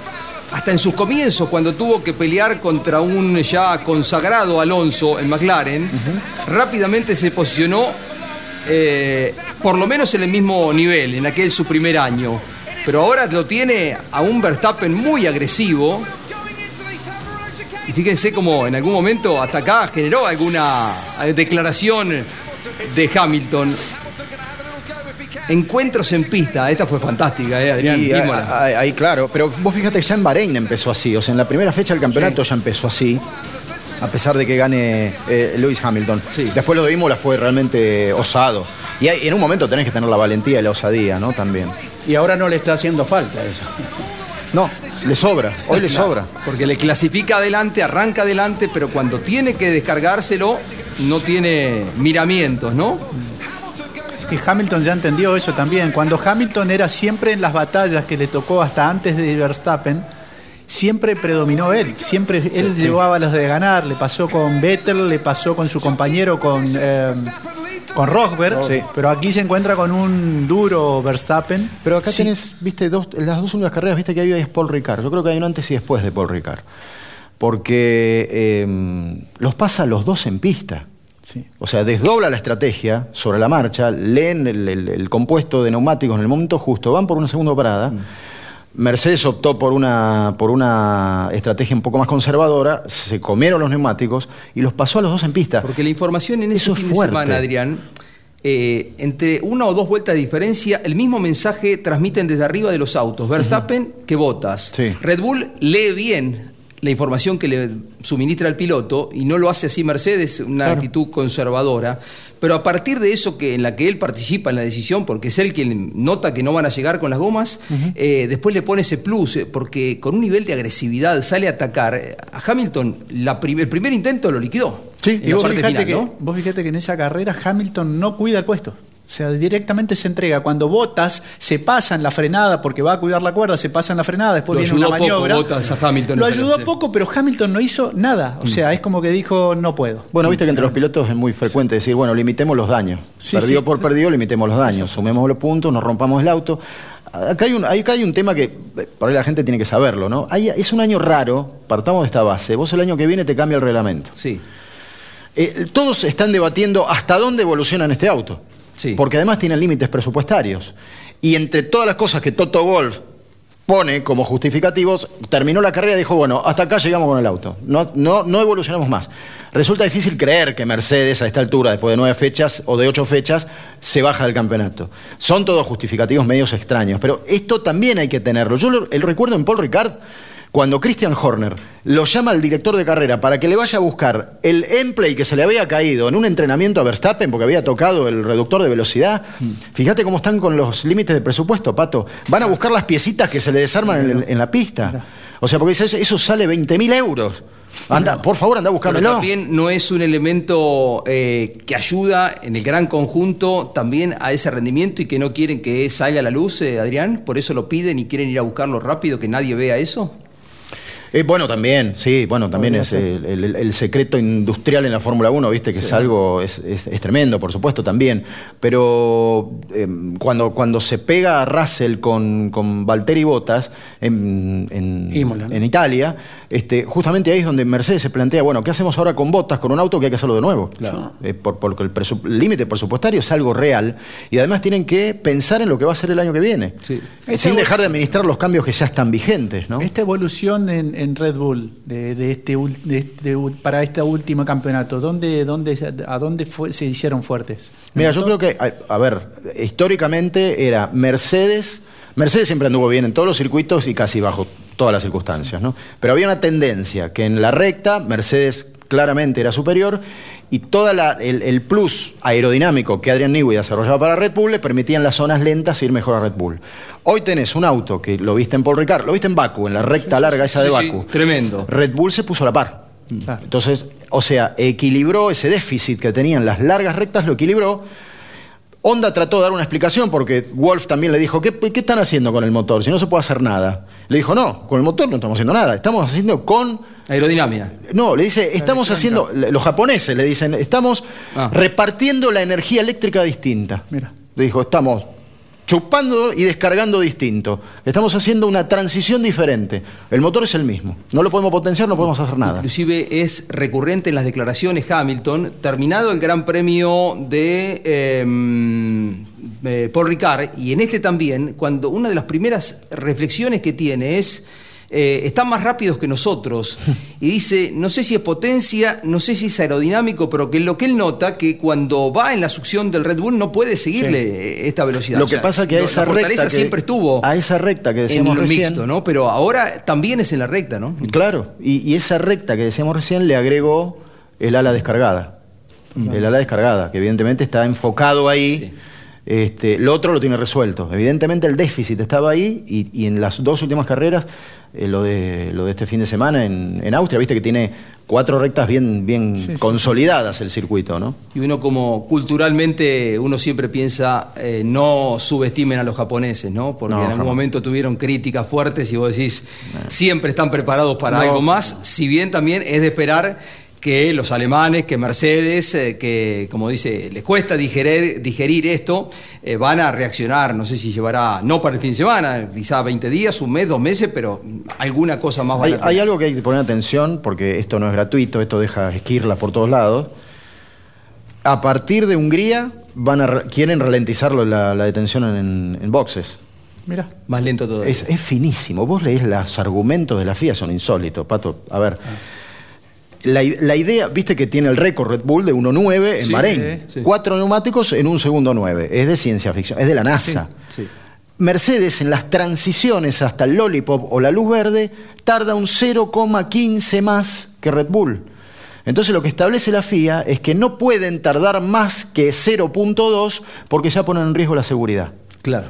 Hasta en sus comienzos, cuando tuvo que pelear contra un ya consagrado Alonso en McLaren, rápidamente se posicionó eh, por lo menos en el mismo nivel, en aquel su primer año. Pero ahora lo tiene a un Verstappen muy agresivo. Y fíjense cómo en algún momento hasta acá generó alguna declaración de Hamilton. Encuentros en pista, esta fue fantástica, ¿eh, Adrián? Y, Imola. ahí, ahí, claro, pero vos fíjate que ya en Bahrein empezó así, o sea, en la primera fecha del campeonato ya empezó así, a pesar de que gane eh, Lewis Hamilton. Después lo de Imola fue realmente osado. Y hay- en un momento tenés que tener la valentía y la osadía, ¿no? También. Y ahora no le está haciendo falta eso. No, le sobra, hoy le Claro, sobra. Porque le clasifica adelante, arranca adelante, pero cuando tiene que descargárselo, no tiene miramientos, ¿no? Y Hamilton ya entendió eso también. Cuando Hamilton era siempre en las batallas que le tocó hasta antes de Verstappen, siempre predominó él. Siempre él llevaba las de ganar. Le pasó con Vettel, le pasó con su compañero, con, eh, con Rosberg. Sí. Pero aquí se encuentra con un duro Verstappen. Pero acá Sí. tenés, viste, dos, las dos únicas carreras, viste que hay es Paul Ricard. Yo creo que hay un antes y después de Paul Ricard. Porque eh, los pasa los dos en pista. O sea, desdobla la estrategia sobre la marcha, leen el, el- el compuesto de neumáticos en el momento justo, van por una segunda parada. Mm. Mercedes optó por una, por una estrategia un poco más conservadora, se comieron los neumáticos y los pasó a los dos en pista. Porque la información en ese Eso es fin de fuerte. semana, Adrián, eh, entre una o dos vueltas de diferencia, el mismo mensaje transmiten desde arriba de los autos. Verstappen que botas. Red Bull lee bien la información que le suministra el piloto y no lo hace así Mercedes, una Claro. actitud conservadora. Pero a partir de eso que en la que él participa en la decisión, porque es él quien nota que no van a llegar con las gomas, eh, después le pone ese plus, eh, porque con un nivel de agresividad sale a atacar. Eh, A Hamilton la prim- el primer intento lo liquidó. Sí, y vos final, que, ¿no? vos fijate que en esa carrera Hamilton no cuida el puesto. O sea, directamente se entrega. Cuando Botas se pasa en la frenada porque va a cuidar la cuerda, se pasa en la frenada, después Lo viene ayudó una poco maniobra. Bottas a Hamilton. Lo ayudó poco, pero Hamilton no hizo nada. O sea, es como que dijo, no puedo. Bueno, viste que entre los pilotos es muy frecuente decir, bueno, limitemos los daños. Sí, perdido sí. por perdido, limitemos los daños. Sumemos los puntos, nos rompamos el auto. Acá hay un, acá hay un tema que eh, por ahí la gente tiene que saberlo, ¿no? Hay- es un año raro, partamos de esta base. Vos el año que viene te cambia el reglamento. Sí. Eh, todos están debatiendo hasta dónde evoluciona este auto. Sí. Porque además tienen límites presupuestarios. Y entre todas las cosas que Toto Wolf pone como justificativos, terminó la carrera y dijo, bueno, hasta acá llegamos con el auto. No, no, no evolucionamos más. Resulta difícil creer que Mercedes a esta altura, después de nueve fechas o de ocho fechas, se baja del campeonato. Son todos justificativos medios extraños, pero esto también hay que tenerlo. Yo lo- el recuerdo en Paul Ricard, cuando Christian Horner lo llama al director de carrera para que le vaya a buscar el emplay que se le había caído en un entrenamiento a Verstappen porque había tocado el reductor de velocidad. Fíjate cómo están con los límites de presupuesto, Pato. Van a buscar las piecitas que se le desarman en, el- en la pista. O sea, porque eso, eso sale 20 mil euros. Anda, por favor, anda a Pero buscármelo. también no es un elemento eh, que ayuda en el gran conjunto también a ese rendimiento y que no quieren que salga a la luz, eh, Adrián. Por eso lo piden y quieren ir a buscarlo rápido, que nadie vea eso. Eh, bueno, también, sí, bueno, también es el, el- el secreto industrial en la Fórmula 1, viste, que es algo, es, es- es tremendo, por supuesto, también. Pero eh, cuando, cuando se pega a Russell con, con Valtteri Bottas en, en, en Italia, este, justamente ahí es donde Mercedes se plantea, bueno, ¿qué hacemos ahora con Bottas, con un auto que hay que hacerlo de nuevo? Eh, por- porque el límite presupuestario es algo real y además tienen que pensar en lo que va a ser el año que viene. Sin dejar de administrar los cambios que ya están vigentes, ¿no? Esta evolución en, en Red Bull de, de este, de este para este último campeonato, ¿dónde, dónde, ¿a dónde fue- se hicieron fuertes? Mira, yo creo que, a, a ver, históricamente era Mercedes. Mercedes siempre anduvo bien en todos los circuitos y casi bajo todas las circunstancias, ¿no? Pero había una tendencia que en la recta Mercedes claramente era superior y todo el, el plus aerodinámico que Adrian Newey desarrollaba para Red Bull le permitía en las zonas lentas ir mejor a Red Bull. Hoy tenés un auto que lo viste en Paul Ricard, lo viste en Baku, en la recta larga esa de Sí, sí, Baku. tremendo. Red Bull se puso a la par. Entonces, o sea, equilibró ese déficit que tenían las largas rectas, lo equilibró. Honda trató de dar una explicación porque Wolf también le dijo, ¿qué, qué están haciendo con el motor? Si no se puede hacer nada. Le dijo, no, con el motor no estamos haciendo nada, estamos haciendo con... Aerodinámica. No, le dice, estamos haciendo, los japoneses le dicen, estamos repartiendo la energía eléctrica distinta. Le dijo, estamos chupando y descargando distinto. Estamos haciendo una transición diferente. El motor es el mismo. No lo podemos potenciar, no podemos hacer nada. Inclusive es recurrente en las declaraciones Hamilton, terminado el Gran Premio de eh, eh, Paul Ricard, y en este también, cuando una de las primeras reflexiones que tiene es, eh, están más rápidos que nosotros, (laughs) y dice, no sé si es potencia, no sé si es aerodinámico, pero que lo que él nota, que cuando va en la succión del Red Bull no puede seguirle Sí. eh, esta velocidad. Lo O que pasa que a esa la fortaleza recta que- siempre estuvo a esa recta que decíamos recién, mixto, ¿no? Pero ahora también es en la recta, ¿no? Claro, y, y esa recta que decíamos recién le agregó el ala descargada. El ala descargada, que evidentemente está enfocado ahí. Este, lo otro lo tiene resuelto. Evidentemente el déficit estaba ahí y, y en las dos últimas carreras, eh, lo, de, lo de este fin de semana en, en Austria, viste que tiene cuatro rectas bien, bien Sí, sí. consolidadas el circuito, ¿no? Y uno como culturalmente, uno siempre piensa, eh, no subestimen a los japoneses, ¿no? Porque No, en algún jamás. momento tuvieron críticas fuertes y vos decís, siempre están preparados para No. algo más, si bien también es de esperar que los alemanes, que Mercedes, eh, que como dice, les cuesta digerir, digerir esto, eh, van a reaccionar, no sé si llevará, no para el fin de semana, quizá 20 días, un mes, dos meses, pero alguna cosa más van Hay, a hay algo que hay que poner atención, porque esto no es gratuito, esto deja esquirla por todos lados. A partir de Hungría van a, re- quieren ralentizarlo la, la detención en, en boxes. Mira. Más lento todo. Es, es finísimo. Vos leés los argumentos de la FIA, son insólitos, Pato. A ver. La, idea, viste que tiene el récord Red Bull de 1.9 en Sí, Bahrein. sí. Cuatro neumáticos en un segundo 9. Es de ciencia ficción, es de la NASA. Sí. Mercedes en las transiciones hasta el lollipop o la luz verde tarda un 0,15 más que Red Bull. Entonces lo que establece la FIA es que no pueden tardar más que 0.2 porque ya ponen en riesgo la seguridad. Claro.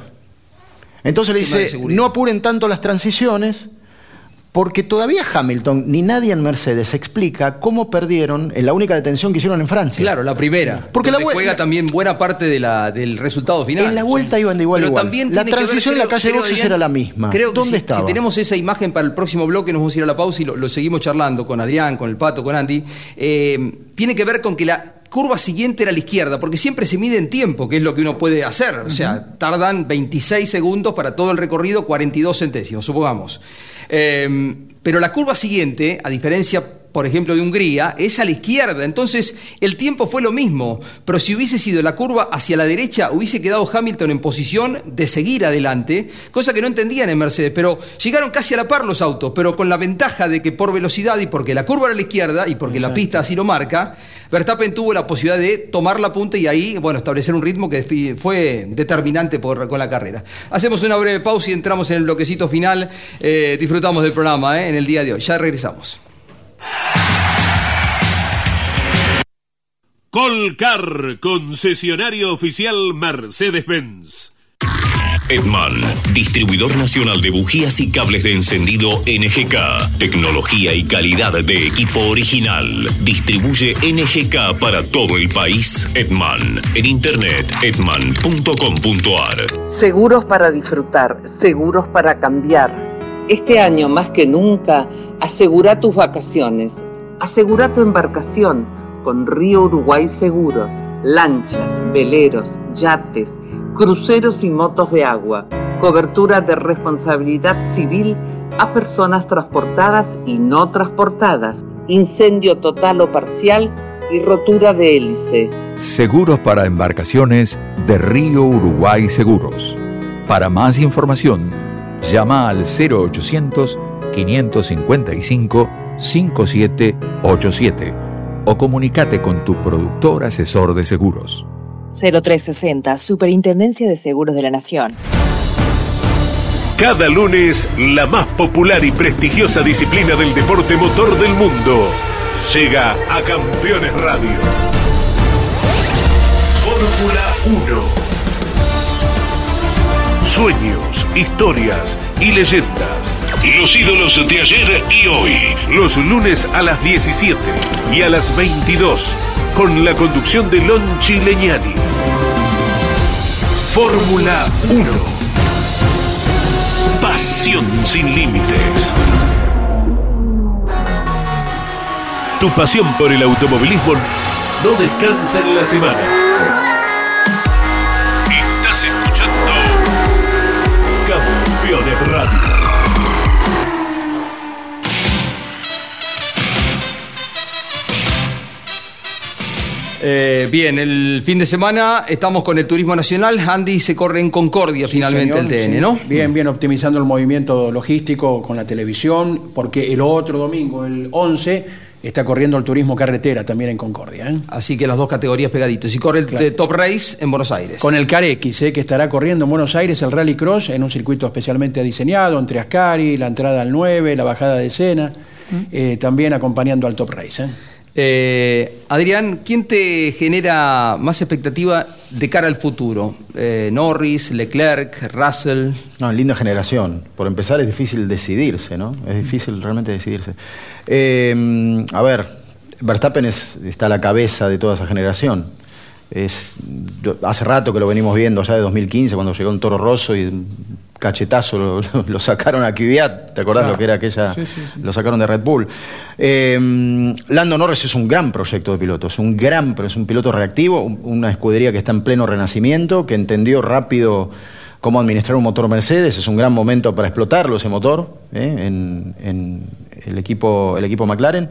Entonces le dice, no apuren tanto las transiciones porque todavía Hamilton ni nadie en Mercedes explica cómo perdieron en la única detención que hicieron en Francia. Claro, la primera. Porque la juega también buena parte de la, del resultado final. En la vuelta iban de igual Pero a igual. también la que ver, transición en la calle de boxes Adrián, era la misma. Creo que ¿Dónde si, estaba? si tenemos esa imagen para el próximo bloque, nos vamos a ir a la pausa y lo, lo seguimos charlando con Adrián, con el Pato, con Andy. Eh, tiene que ver con que la curva siguiente era a la izquierda, porque siempre se mide en tiempo, que es lo que uno puede hacer. O sea, tardan 26 segundos para todo el recorrido, 42 centésimos, supongamos. Eh, pero la curva siguiente, a diferencia por ejemplo, de Hungría, es a la izquierda. Entonces, el tiempo fue lo mismo. Pero si hubiese sido la curva hacia la derecha, hubiese quedado Hamilton en posición de seguir adelante, cosa que no entendían en Mercedes. Pero llegaron casi a la par los autos, pero con la ventaja de que por velocidad y porque la curva era a la izquierda y porque la pista así lo marca, Verstappen tuvo la posibilidad de tomar la punta y ahí, bueno, establecer un ritmo que fue determinante por- con la carrera. Hacemos una breve pausa y entramos en el bloquecito final. Eh, disfrutamos del programa eh, en el día de hoy. Ya regresamos. Colcar, concesionario oficial Mercedes-Benz. Edman, distribuidor nacional de bujías y cables de encendido NGK. Tecnología y calidad de equipo original. Distribuye NGK para todo el país. Edman. En internet, edman.com.ar. Seguros para disfrutar, seguros para cambiar. Este año más que nunca, asegura tus vacaciones. Asegura tu embarcación con Río Uruguay Seguros. Lanchas, veleros, yates, cruceros y motos de agua. Cobertura de responsabilidad civil a personas transportadas y no transportadas. Incendio total o parcial y rotura de hélice. Seguros para embarcaciones de Río Uruguay Seguros. Para más información, llama al 0800 555 5787 o comunícate con tu productor asesor de seguros. 0360, Superintendencia de Seguros de la Nación. Cada lunes, la más popular y prestigiosa disciplina del deporte motor del mundo llega a Campeones Radio. Fórmula 1. Sueños, historias y leyendas. Los ídolos de ayer y hoy. Los lunes a las 17 y a las 22. Con la conducción de Lon Chileñani. Fórmula 1. Pasión sin límites. Tu pasión por el automovilismo no descansa en la semana. Eh, bien, el fin de semana estamos con el turismo nacional. Andy se corre en Concordia finalmente señor, el TN, sí. ¿no? Bien, bien, optimizando el movimiento logístico con la televisión, porque el otro domingo, el 11, está corriendo el turismo carretera también en Concordia. ¿eh? Así que las dos categorías pegaditos. Y corre el de Top Race en Buenos Aires. Con el Carex, ¿eh? que estará corriendo en Buenos Aires el Rally Cross en un circuito especialmente diseñado, entre Ascari, la entrada al 9, la bajada de Sena, eh, también acompañando al Top Race. ¿Eh? Adrián, ¿quién te genera más expectativa de cara al futuro? Eh, Norris, Leclerc, Russell. No, linda generación. Por empezar es difícil decidirse, ¿no? Es difícil realmente decidirse. Eh, a ver, Verstappen es- está a la cabeza de toda esa generación. Es, hace rato que lo venimos viendo, ya de 2015, cuando llegó un toro rosso y cachetazo lo, sacaron a Kvyat. ¿Te acordás Claro. lo que era aquella? Sí, sí, sí. Lo sacaron de Red Bull. Eh, Lando Norris es un gran proyecto de piloto, es un gran, pero es un piloto reactivo, un- una escudería que está en pleno renacimiento, que entendió rápido cómo administrar un motor Mercedes, es un gran momento para explotarlo ese motor ¿eh? en, en el, equipo, el equipo McLaren.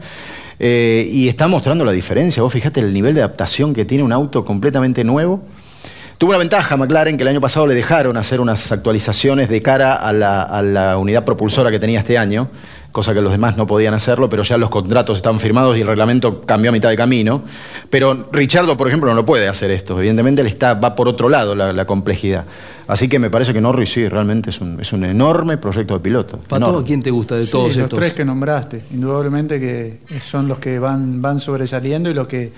Eh, y está mostrando la diferencia. Vos fijate el nivel de adaptación que tiene un auto completamente nuevo. Tuvo una ventaja McLaren que el año pasado le dejaron hacer unas actualizaciones de cara a la, a la unidad propulsora que tenía este año, cosa que los demás no podían hacerlo, pero ya los contratos estaban firmados y el reglamento cambió a mitad de camino. Pero Richardo, por ejemplo, no lo puede hacer esto. Evidentemente le está, va por otro lado la, la complejidad. Así que me parece que Norris sí, realmente es un, es un enorme proyecto de piloto. Pato. ¿quién te gusta de Sí, todos los estos? tres que nombraste, indudablemente que son los que van, van sobresaliendo y los que,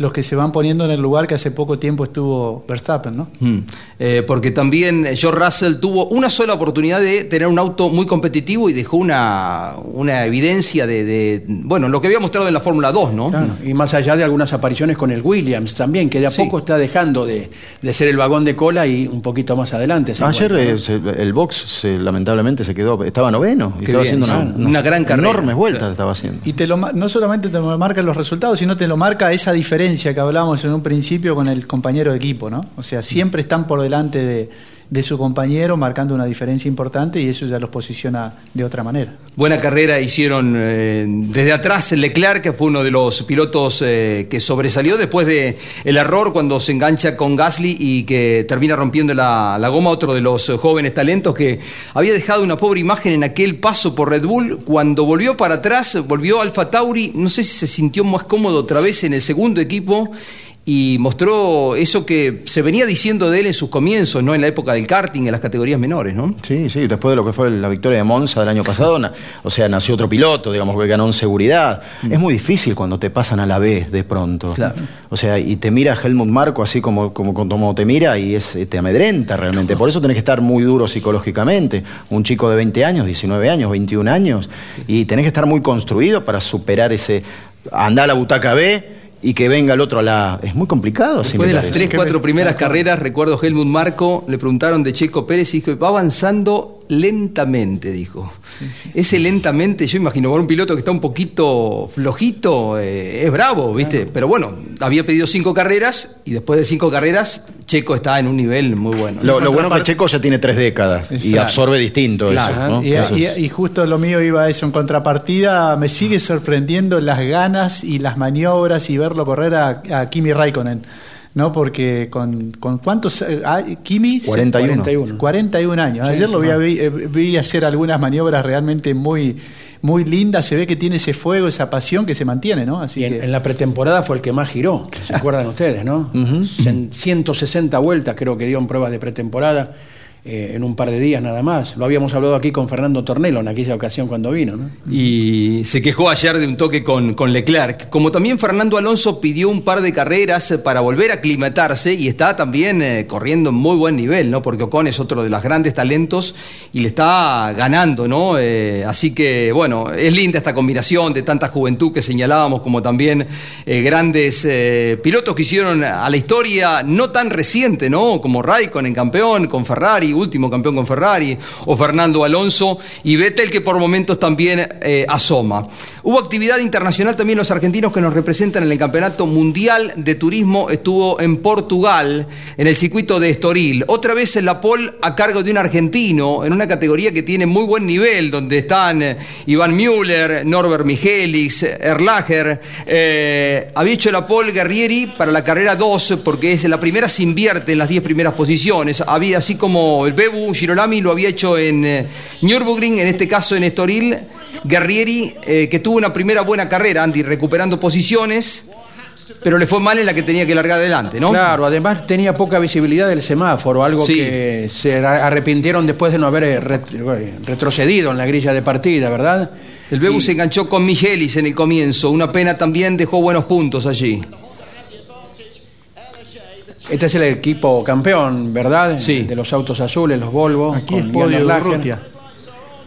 los que se van poniendo en el lugar que hace poco tiempo estuvo Verstappen, ¿no? Mm. Eh, porque también George Russell tuvo una sola oportunidad de tener un auto muy competitivo y dejó una, una evidencia de, de, bueno, lo que había mostrado en la Fórmula 2, ¿no? Claro, y más allá de algunas apariciones con el Williams también, que de a poco está dejando de, de ser el vagón de cola y un poquito más adelante. se Ayer eh, se- el box se- lamentablemente se quedó, estaba noveno y Qué estaba bien, haciendo sí. una, Una gran carrera. enormes vueltas estaba haciendo. Y te lo, no solamente te lo marcan los resultados, sino te lo marca esa diferencia que hablábamos en un principio con el compañero de equipo, ¿no? O sea, siempre están por delante de, de su compañero, marcando una diferencia importante y eso ya los posiciona de otra manera. Buena carrera hicieron eh, desde atrás Leclerc, que fue uno de los pilotos eh, que sobresalió después de el error cuando se engancha con Gasly y que termina rompiendo la, la goma, otro de los jóvenes talentos que había dejado una pobre imagen en aquel paso por Red Bull. Cuando volvió para atrás, volvió Alfa Tauri, no sé si se sintió más cómodo otra vez en el segundo equipo. Y mostró eso que se venía diciendo de él en sus comienzos, ¿no? En la época del karting, en las categorías menores, ¿no? Sí, sí, después de lo que fue la victoria de Monza del año pasado, o sea, nació otro piloto, digamos, que ganó en seguridad. Es muy difícil cuando te pasan a la B de pronto. Claro. O sea, y te mira Helmut Marco así como, como, como te mira y es, te amedrenta realmente. Por eso tenés que estar muy duro psicológicamente. Un chico de 20 años, 19 años, 21 años, y tenés que estar muy construido para superar ese. Andar a la butaca B y que venga el otro a la. Es muy complicado. Después de las tres, cuatro primeras carreras, recuerdo Helmut Marco, le preguntaron de Checo Pérez y dijo, va avanzando lentamente, dijo. Ese lentamente, yo imagino, con un piloto que está un poquito flojito, eh, es bravo, ¿viste? Pero bueno, había pedido cinco carreras y después de cinco carreras, Checo está en un nivel muy bueno. Lo, lo bueno es que Checo ya tiene tres décadas y absorbe distinto Claro, eso. ¿no? y, Eso y- es- y justo lo mío iba a eso en contrapartida. Me sigue sorprendiendo las ganas y las maniobras y verlo correr a, a Kimi Raikkonen. ¿No? Porque con, con cuántos. eh, ah, Kimi. 41. 41. 41 años. Sí, Ayer lo vi, eh, vi hacer algunas maniobras realmente muy, muy lindas. Se ve que tiene ese fuego, esa pasión que se mantiene, ¿no? Así Y en, que. en la pretemporada fue el que más giró, (laughs) ¿se acuerdan ustedes, no? En 160 vueltas creo que dio en pruebas de pretemporada, eh, en un par de días nada más. Lo habíamos hablado aquí con Fernando Tornelo en aquella ocasión cuando vino, ¿no? Y se quejó ayer de un toque con, con Leclerc. Como también Fernando Alonso pidió un par de carreras eh, para volver a aclimatarse y está también eh, corriendo en muy buen nivel, ¿no? Porque Ocon es otro de los grandes talentos y le está ganando, ¿no? Así que, bueno, es linda esta combinación de tanta juventud que señalábamos, como también grandes pilotos que hicieron a la historia no tan reciente, ¿no? Como Raikkonen, campeón con Ferrari, último campeón con Ferrari, o Fernando Alonso y Vettel que por momentos también eh, asoma. Hubo actividad internacional también los argentinos que nos representan en el Campeonato Mundial de Turismo, estuvo en Portugal, en el circuito de Estoril. Otra vez en la pole a cargo de un argentino, en una categoría que tiene muy buen nivel, donde están eh, Iván Müller, Norbert Michelis, Erlacher. eh, había hecho la pole Guerrieri para la carrera 2, porque es la primera se invierte en las 10 primeras posiciones. Había así como el Bebu Girolami lo había hecho en eh, Nürburgring, en este caso en Estoril. Guerrieri, eh, que tuvo una primera buena carrera, Andy, recuperando posiciones, pero le fue mal en la que tenía que largar adelante, ¿no? Claro, además tenía poca visibilidad del semáforo, algo Sí. que se ar- arrepintieron después de no haber eh, eh, retrocedido en la grilla de partida, ¿verdad? El Bebu se enganchó con Michelis en el comienzo, una pena también dejó buenos puntos allí. Este es el equipo campeón, ¿verdad? Sí. De los autos azules, los Volvo. Aquí con es podio de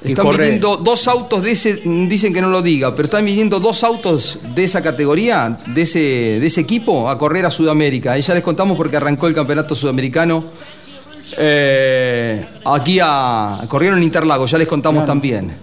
Están corre- viniendo dos autos de ese, dicen que no lo diga, pero están viniendo dos autos de esa categoría, de ese, de ese equipo, a correr a Sudamérica. Y ya les contamos porque arrancó el campeonato sudamericano. eh, aquí a. Corrieron en Interlagos, ya les contamos también.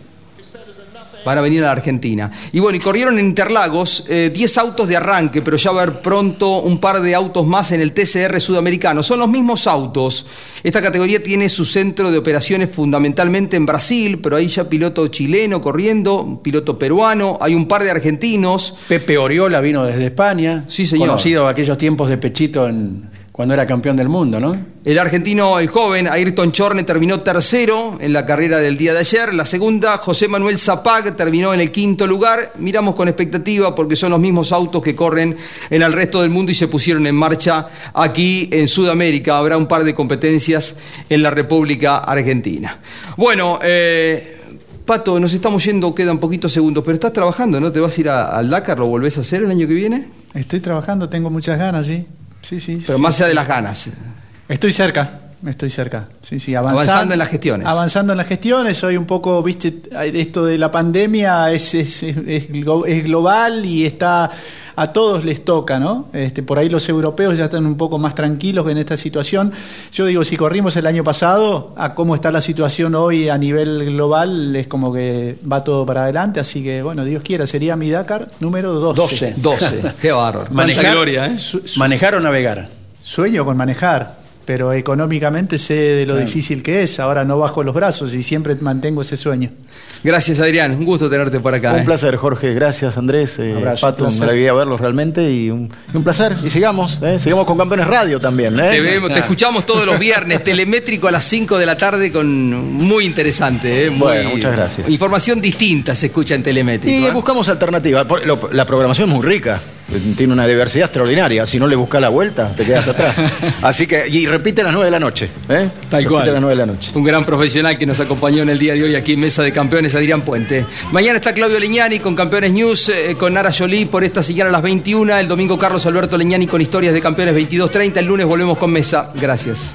Van a venir a la Argentina. Y bueno, y corrieron en Interlagos eh, 10 autos de arranque, pero ya va a haber pronto un par de autos más en el TCR sudamericano. Son los mismos autos. Esta categoría tiene su centro de operaciones fundamentalmente en Brasil, pero hay ya piloto chileno corriendo, piloto peruano, hay un par de argentinos. Pepe Oriola vino desde España. Sí, señor. Conocido aquellos tiempos de Pechito en, cuando era campeón del mundo, ¿no? El argentino, el joven Ayrton Chorne terminó tercero en la carrera del día de ayer. La segunda, José Manuel Zapag, terminó en el quinto lugar. Miramos con expectativa porque son los mismos autos que corren en el resto del mundo y se pusieron en marcha aquí en Sudamérica. Habrá un par de competencias en la República Argentina. Bueno, eh, Pato, nos estamos yendo, quedan poquitos segundos, pero estás trabajando, ¿no? ¿Te vas a ir al Dakar? ¿Lo volvés a hacer el año que viene? Estoy trabajando, tengo muchas ganas, sí. Sí, sí. Pero sí, más allá de las ganas. Estoy cerca, estoy cerca. Sí, sí, avanzando, Avanzando en las gestiones. Avanzando en las gestiones, soy un poco, viste, esto de la pandemia es, es, es- es glo- es global y está a todos les toca, ¿no? Este, por ahí los europeos ya están un poco más tranquilos en esta situación. Yo digo, si corrimos el año pasado, a cómo está la situación hoy a nivel global, es como que va todo para adelante, así que bueno, Dios quiera, sería mi Dakar número 12. 12. 12. Qué bárbaro. Manejar- gloria, ¿eh? Su- su- Manejar o navegar. Sueño con manejar, pero económicamente sé de lo Claro. difícil que es. Ahora no bajo los brazos y siempre mantengo ese sueño. Gracias, Adrián. Un gusto tenerte por acá. Un ¿eh? placer, Jorge. Gracias, Andrés. Eh, Abrazo, Pato, placer. una alegría verlos realmente y un, y un placer. Y sigamos, ¿eh? sigamos con Campeones Radio también. ¿eh? Te, vemos, te escuchamos todos los viernes, telemétrico a las 5 de la tarde, con muy interesante. ¿eh? Muy- Bueno, muchas gracias. Información distinta se escucha en telemétrico. Y ¿eh? buscamos alternativas. La programación es muy rica. Tiene una diversidad extraordinaria. Si no le buscas la vuelta, te quedas atrás. (laughs) Así que, y repite a las 9 de la noche. ¿eh? Tal Repite cual. a las 9 de la noche. Un gran profesional que nos acompañó en el día de hoy aquí en Mesa de Campeones, Adrián Puente. Mañana está Claudio Leñani con Campeones News, eh, con Nara Jolie por esta señal a las 21. El domingo Carlos Alberto Leñani con historias de campeones 22.30. El lunes volvemos con Mesa. Gracias.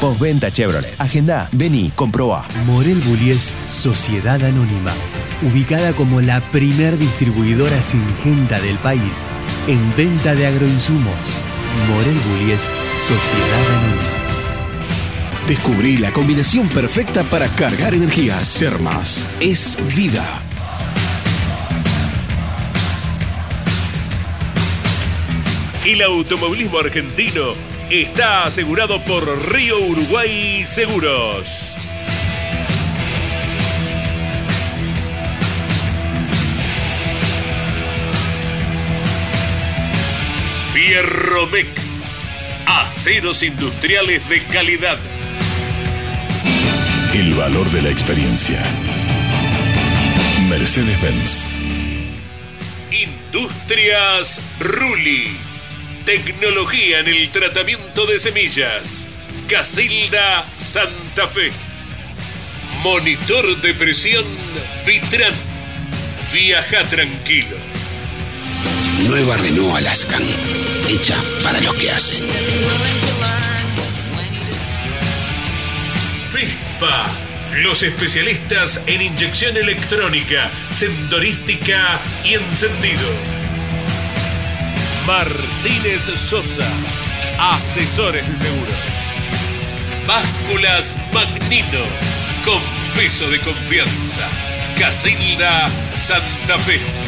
Postventa Chevrolet. Agenda, vení, comprobá. Morel Bullies Sociedad Anónima. Ubicada como la primer distribuidora singenta del país en venta de agroinsumos. Morel Bullies Sociedad Anónima. Descubrí la combinación perfecta para cargar energías. Termas es vida. El automovilismo argentino está asegurado por Río Uruguay Seguros. Fierromec. Aceros industriales de calidad. El valor de la experiencia. Mercedes-Benz. Industrias Ruli. Tecnología en el tratamiento de semillas. Casilda Santa Fe. Monitor de presión Vitran. Viaja tranquilo. Nueva Renault Alaskan. Hecha para los que hacen. FISPA. Los especialistas en inyección electrónica, sendorística y encendido. Martínez Sosa. Asesores de seguros. Básculas Magnino. Con peso de confianza. Casilda Santa Fe.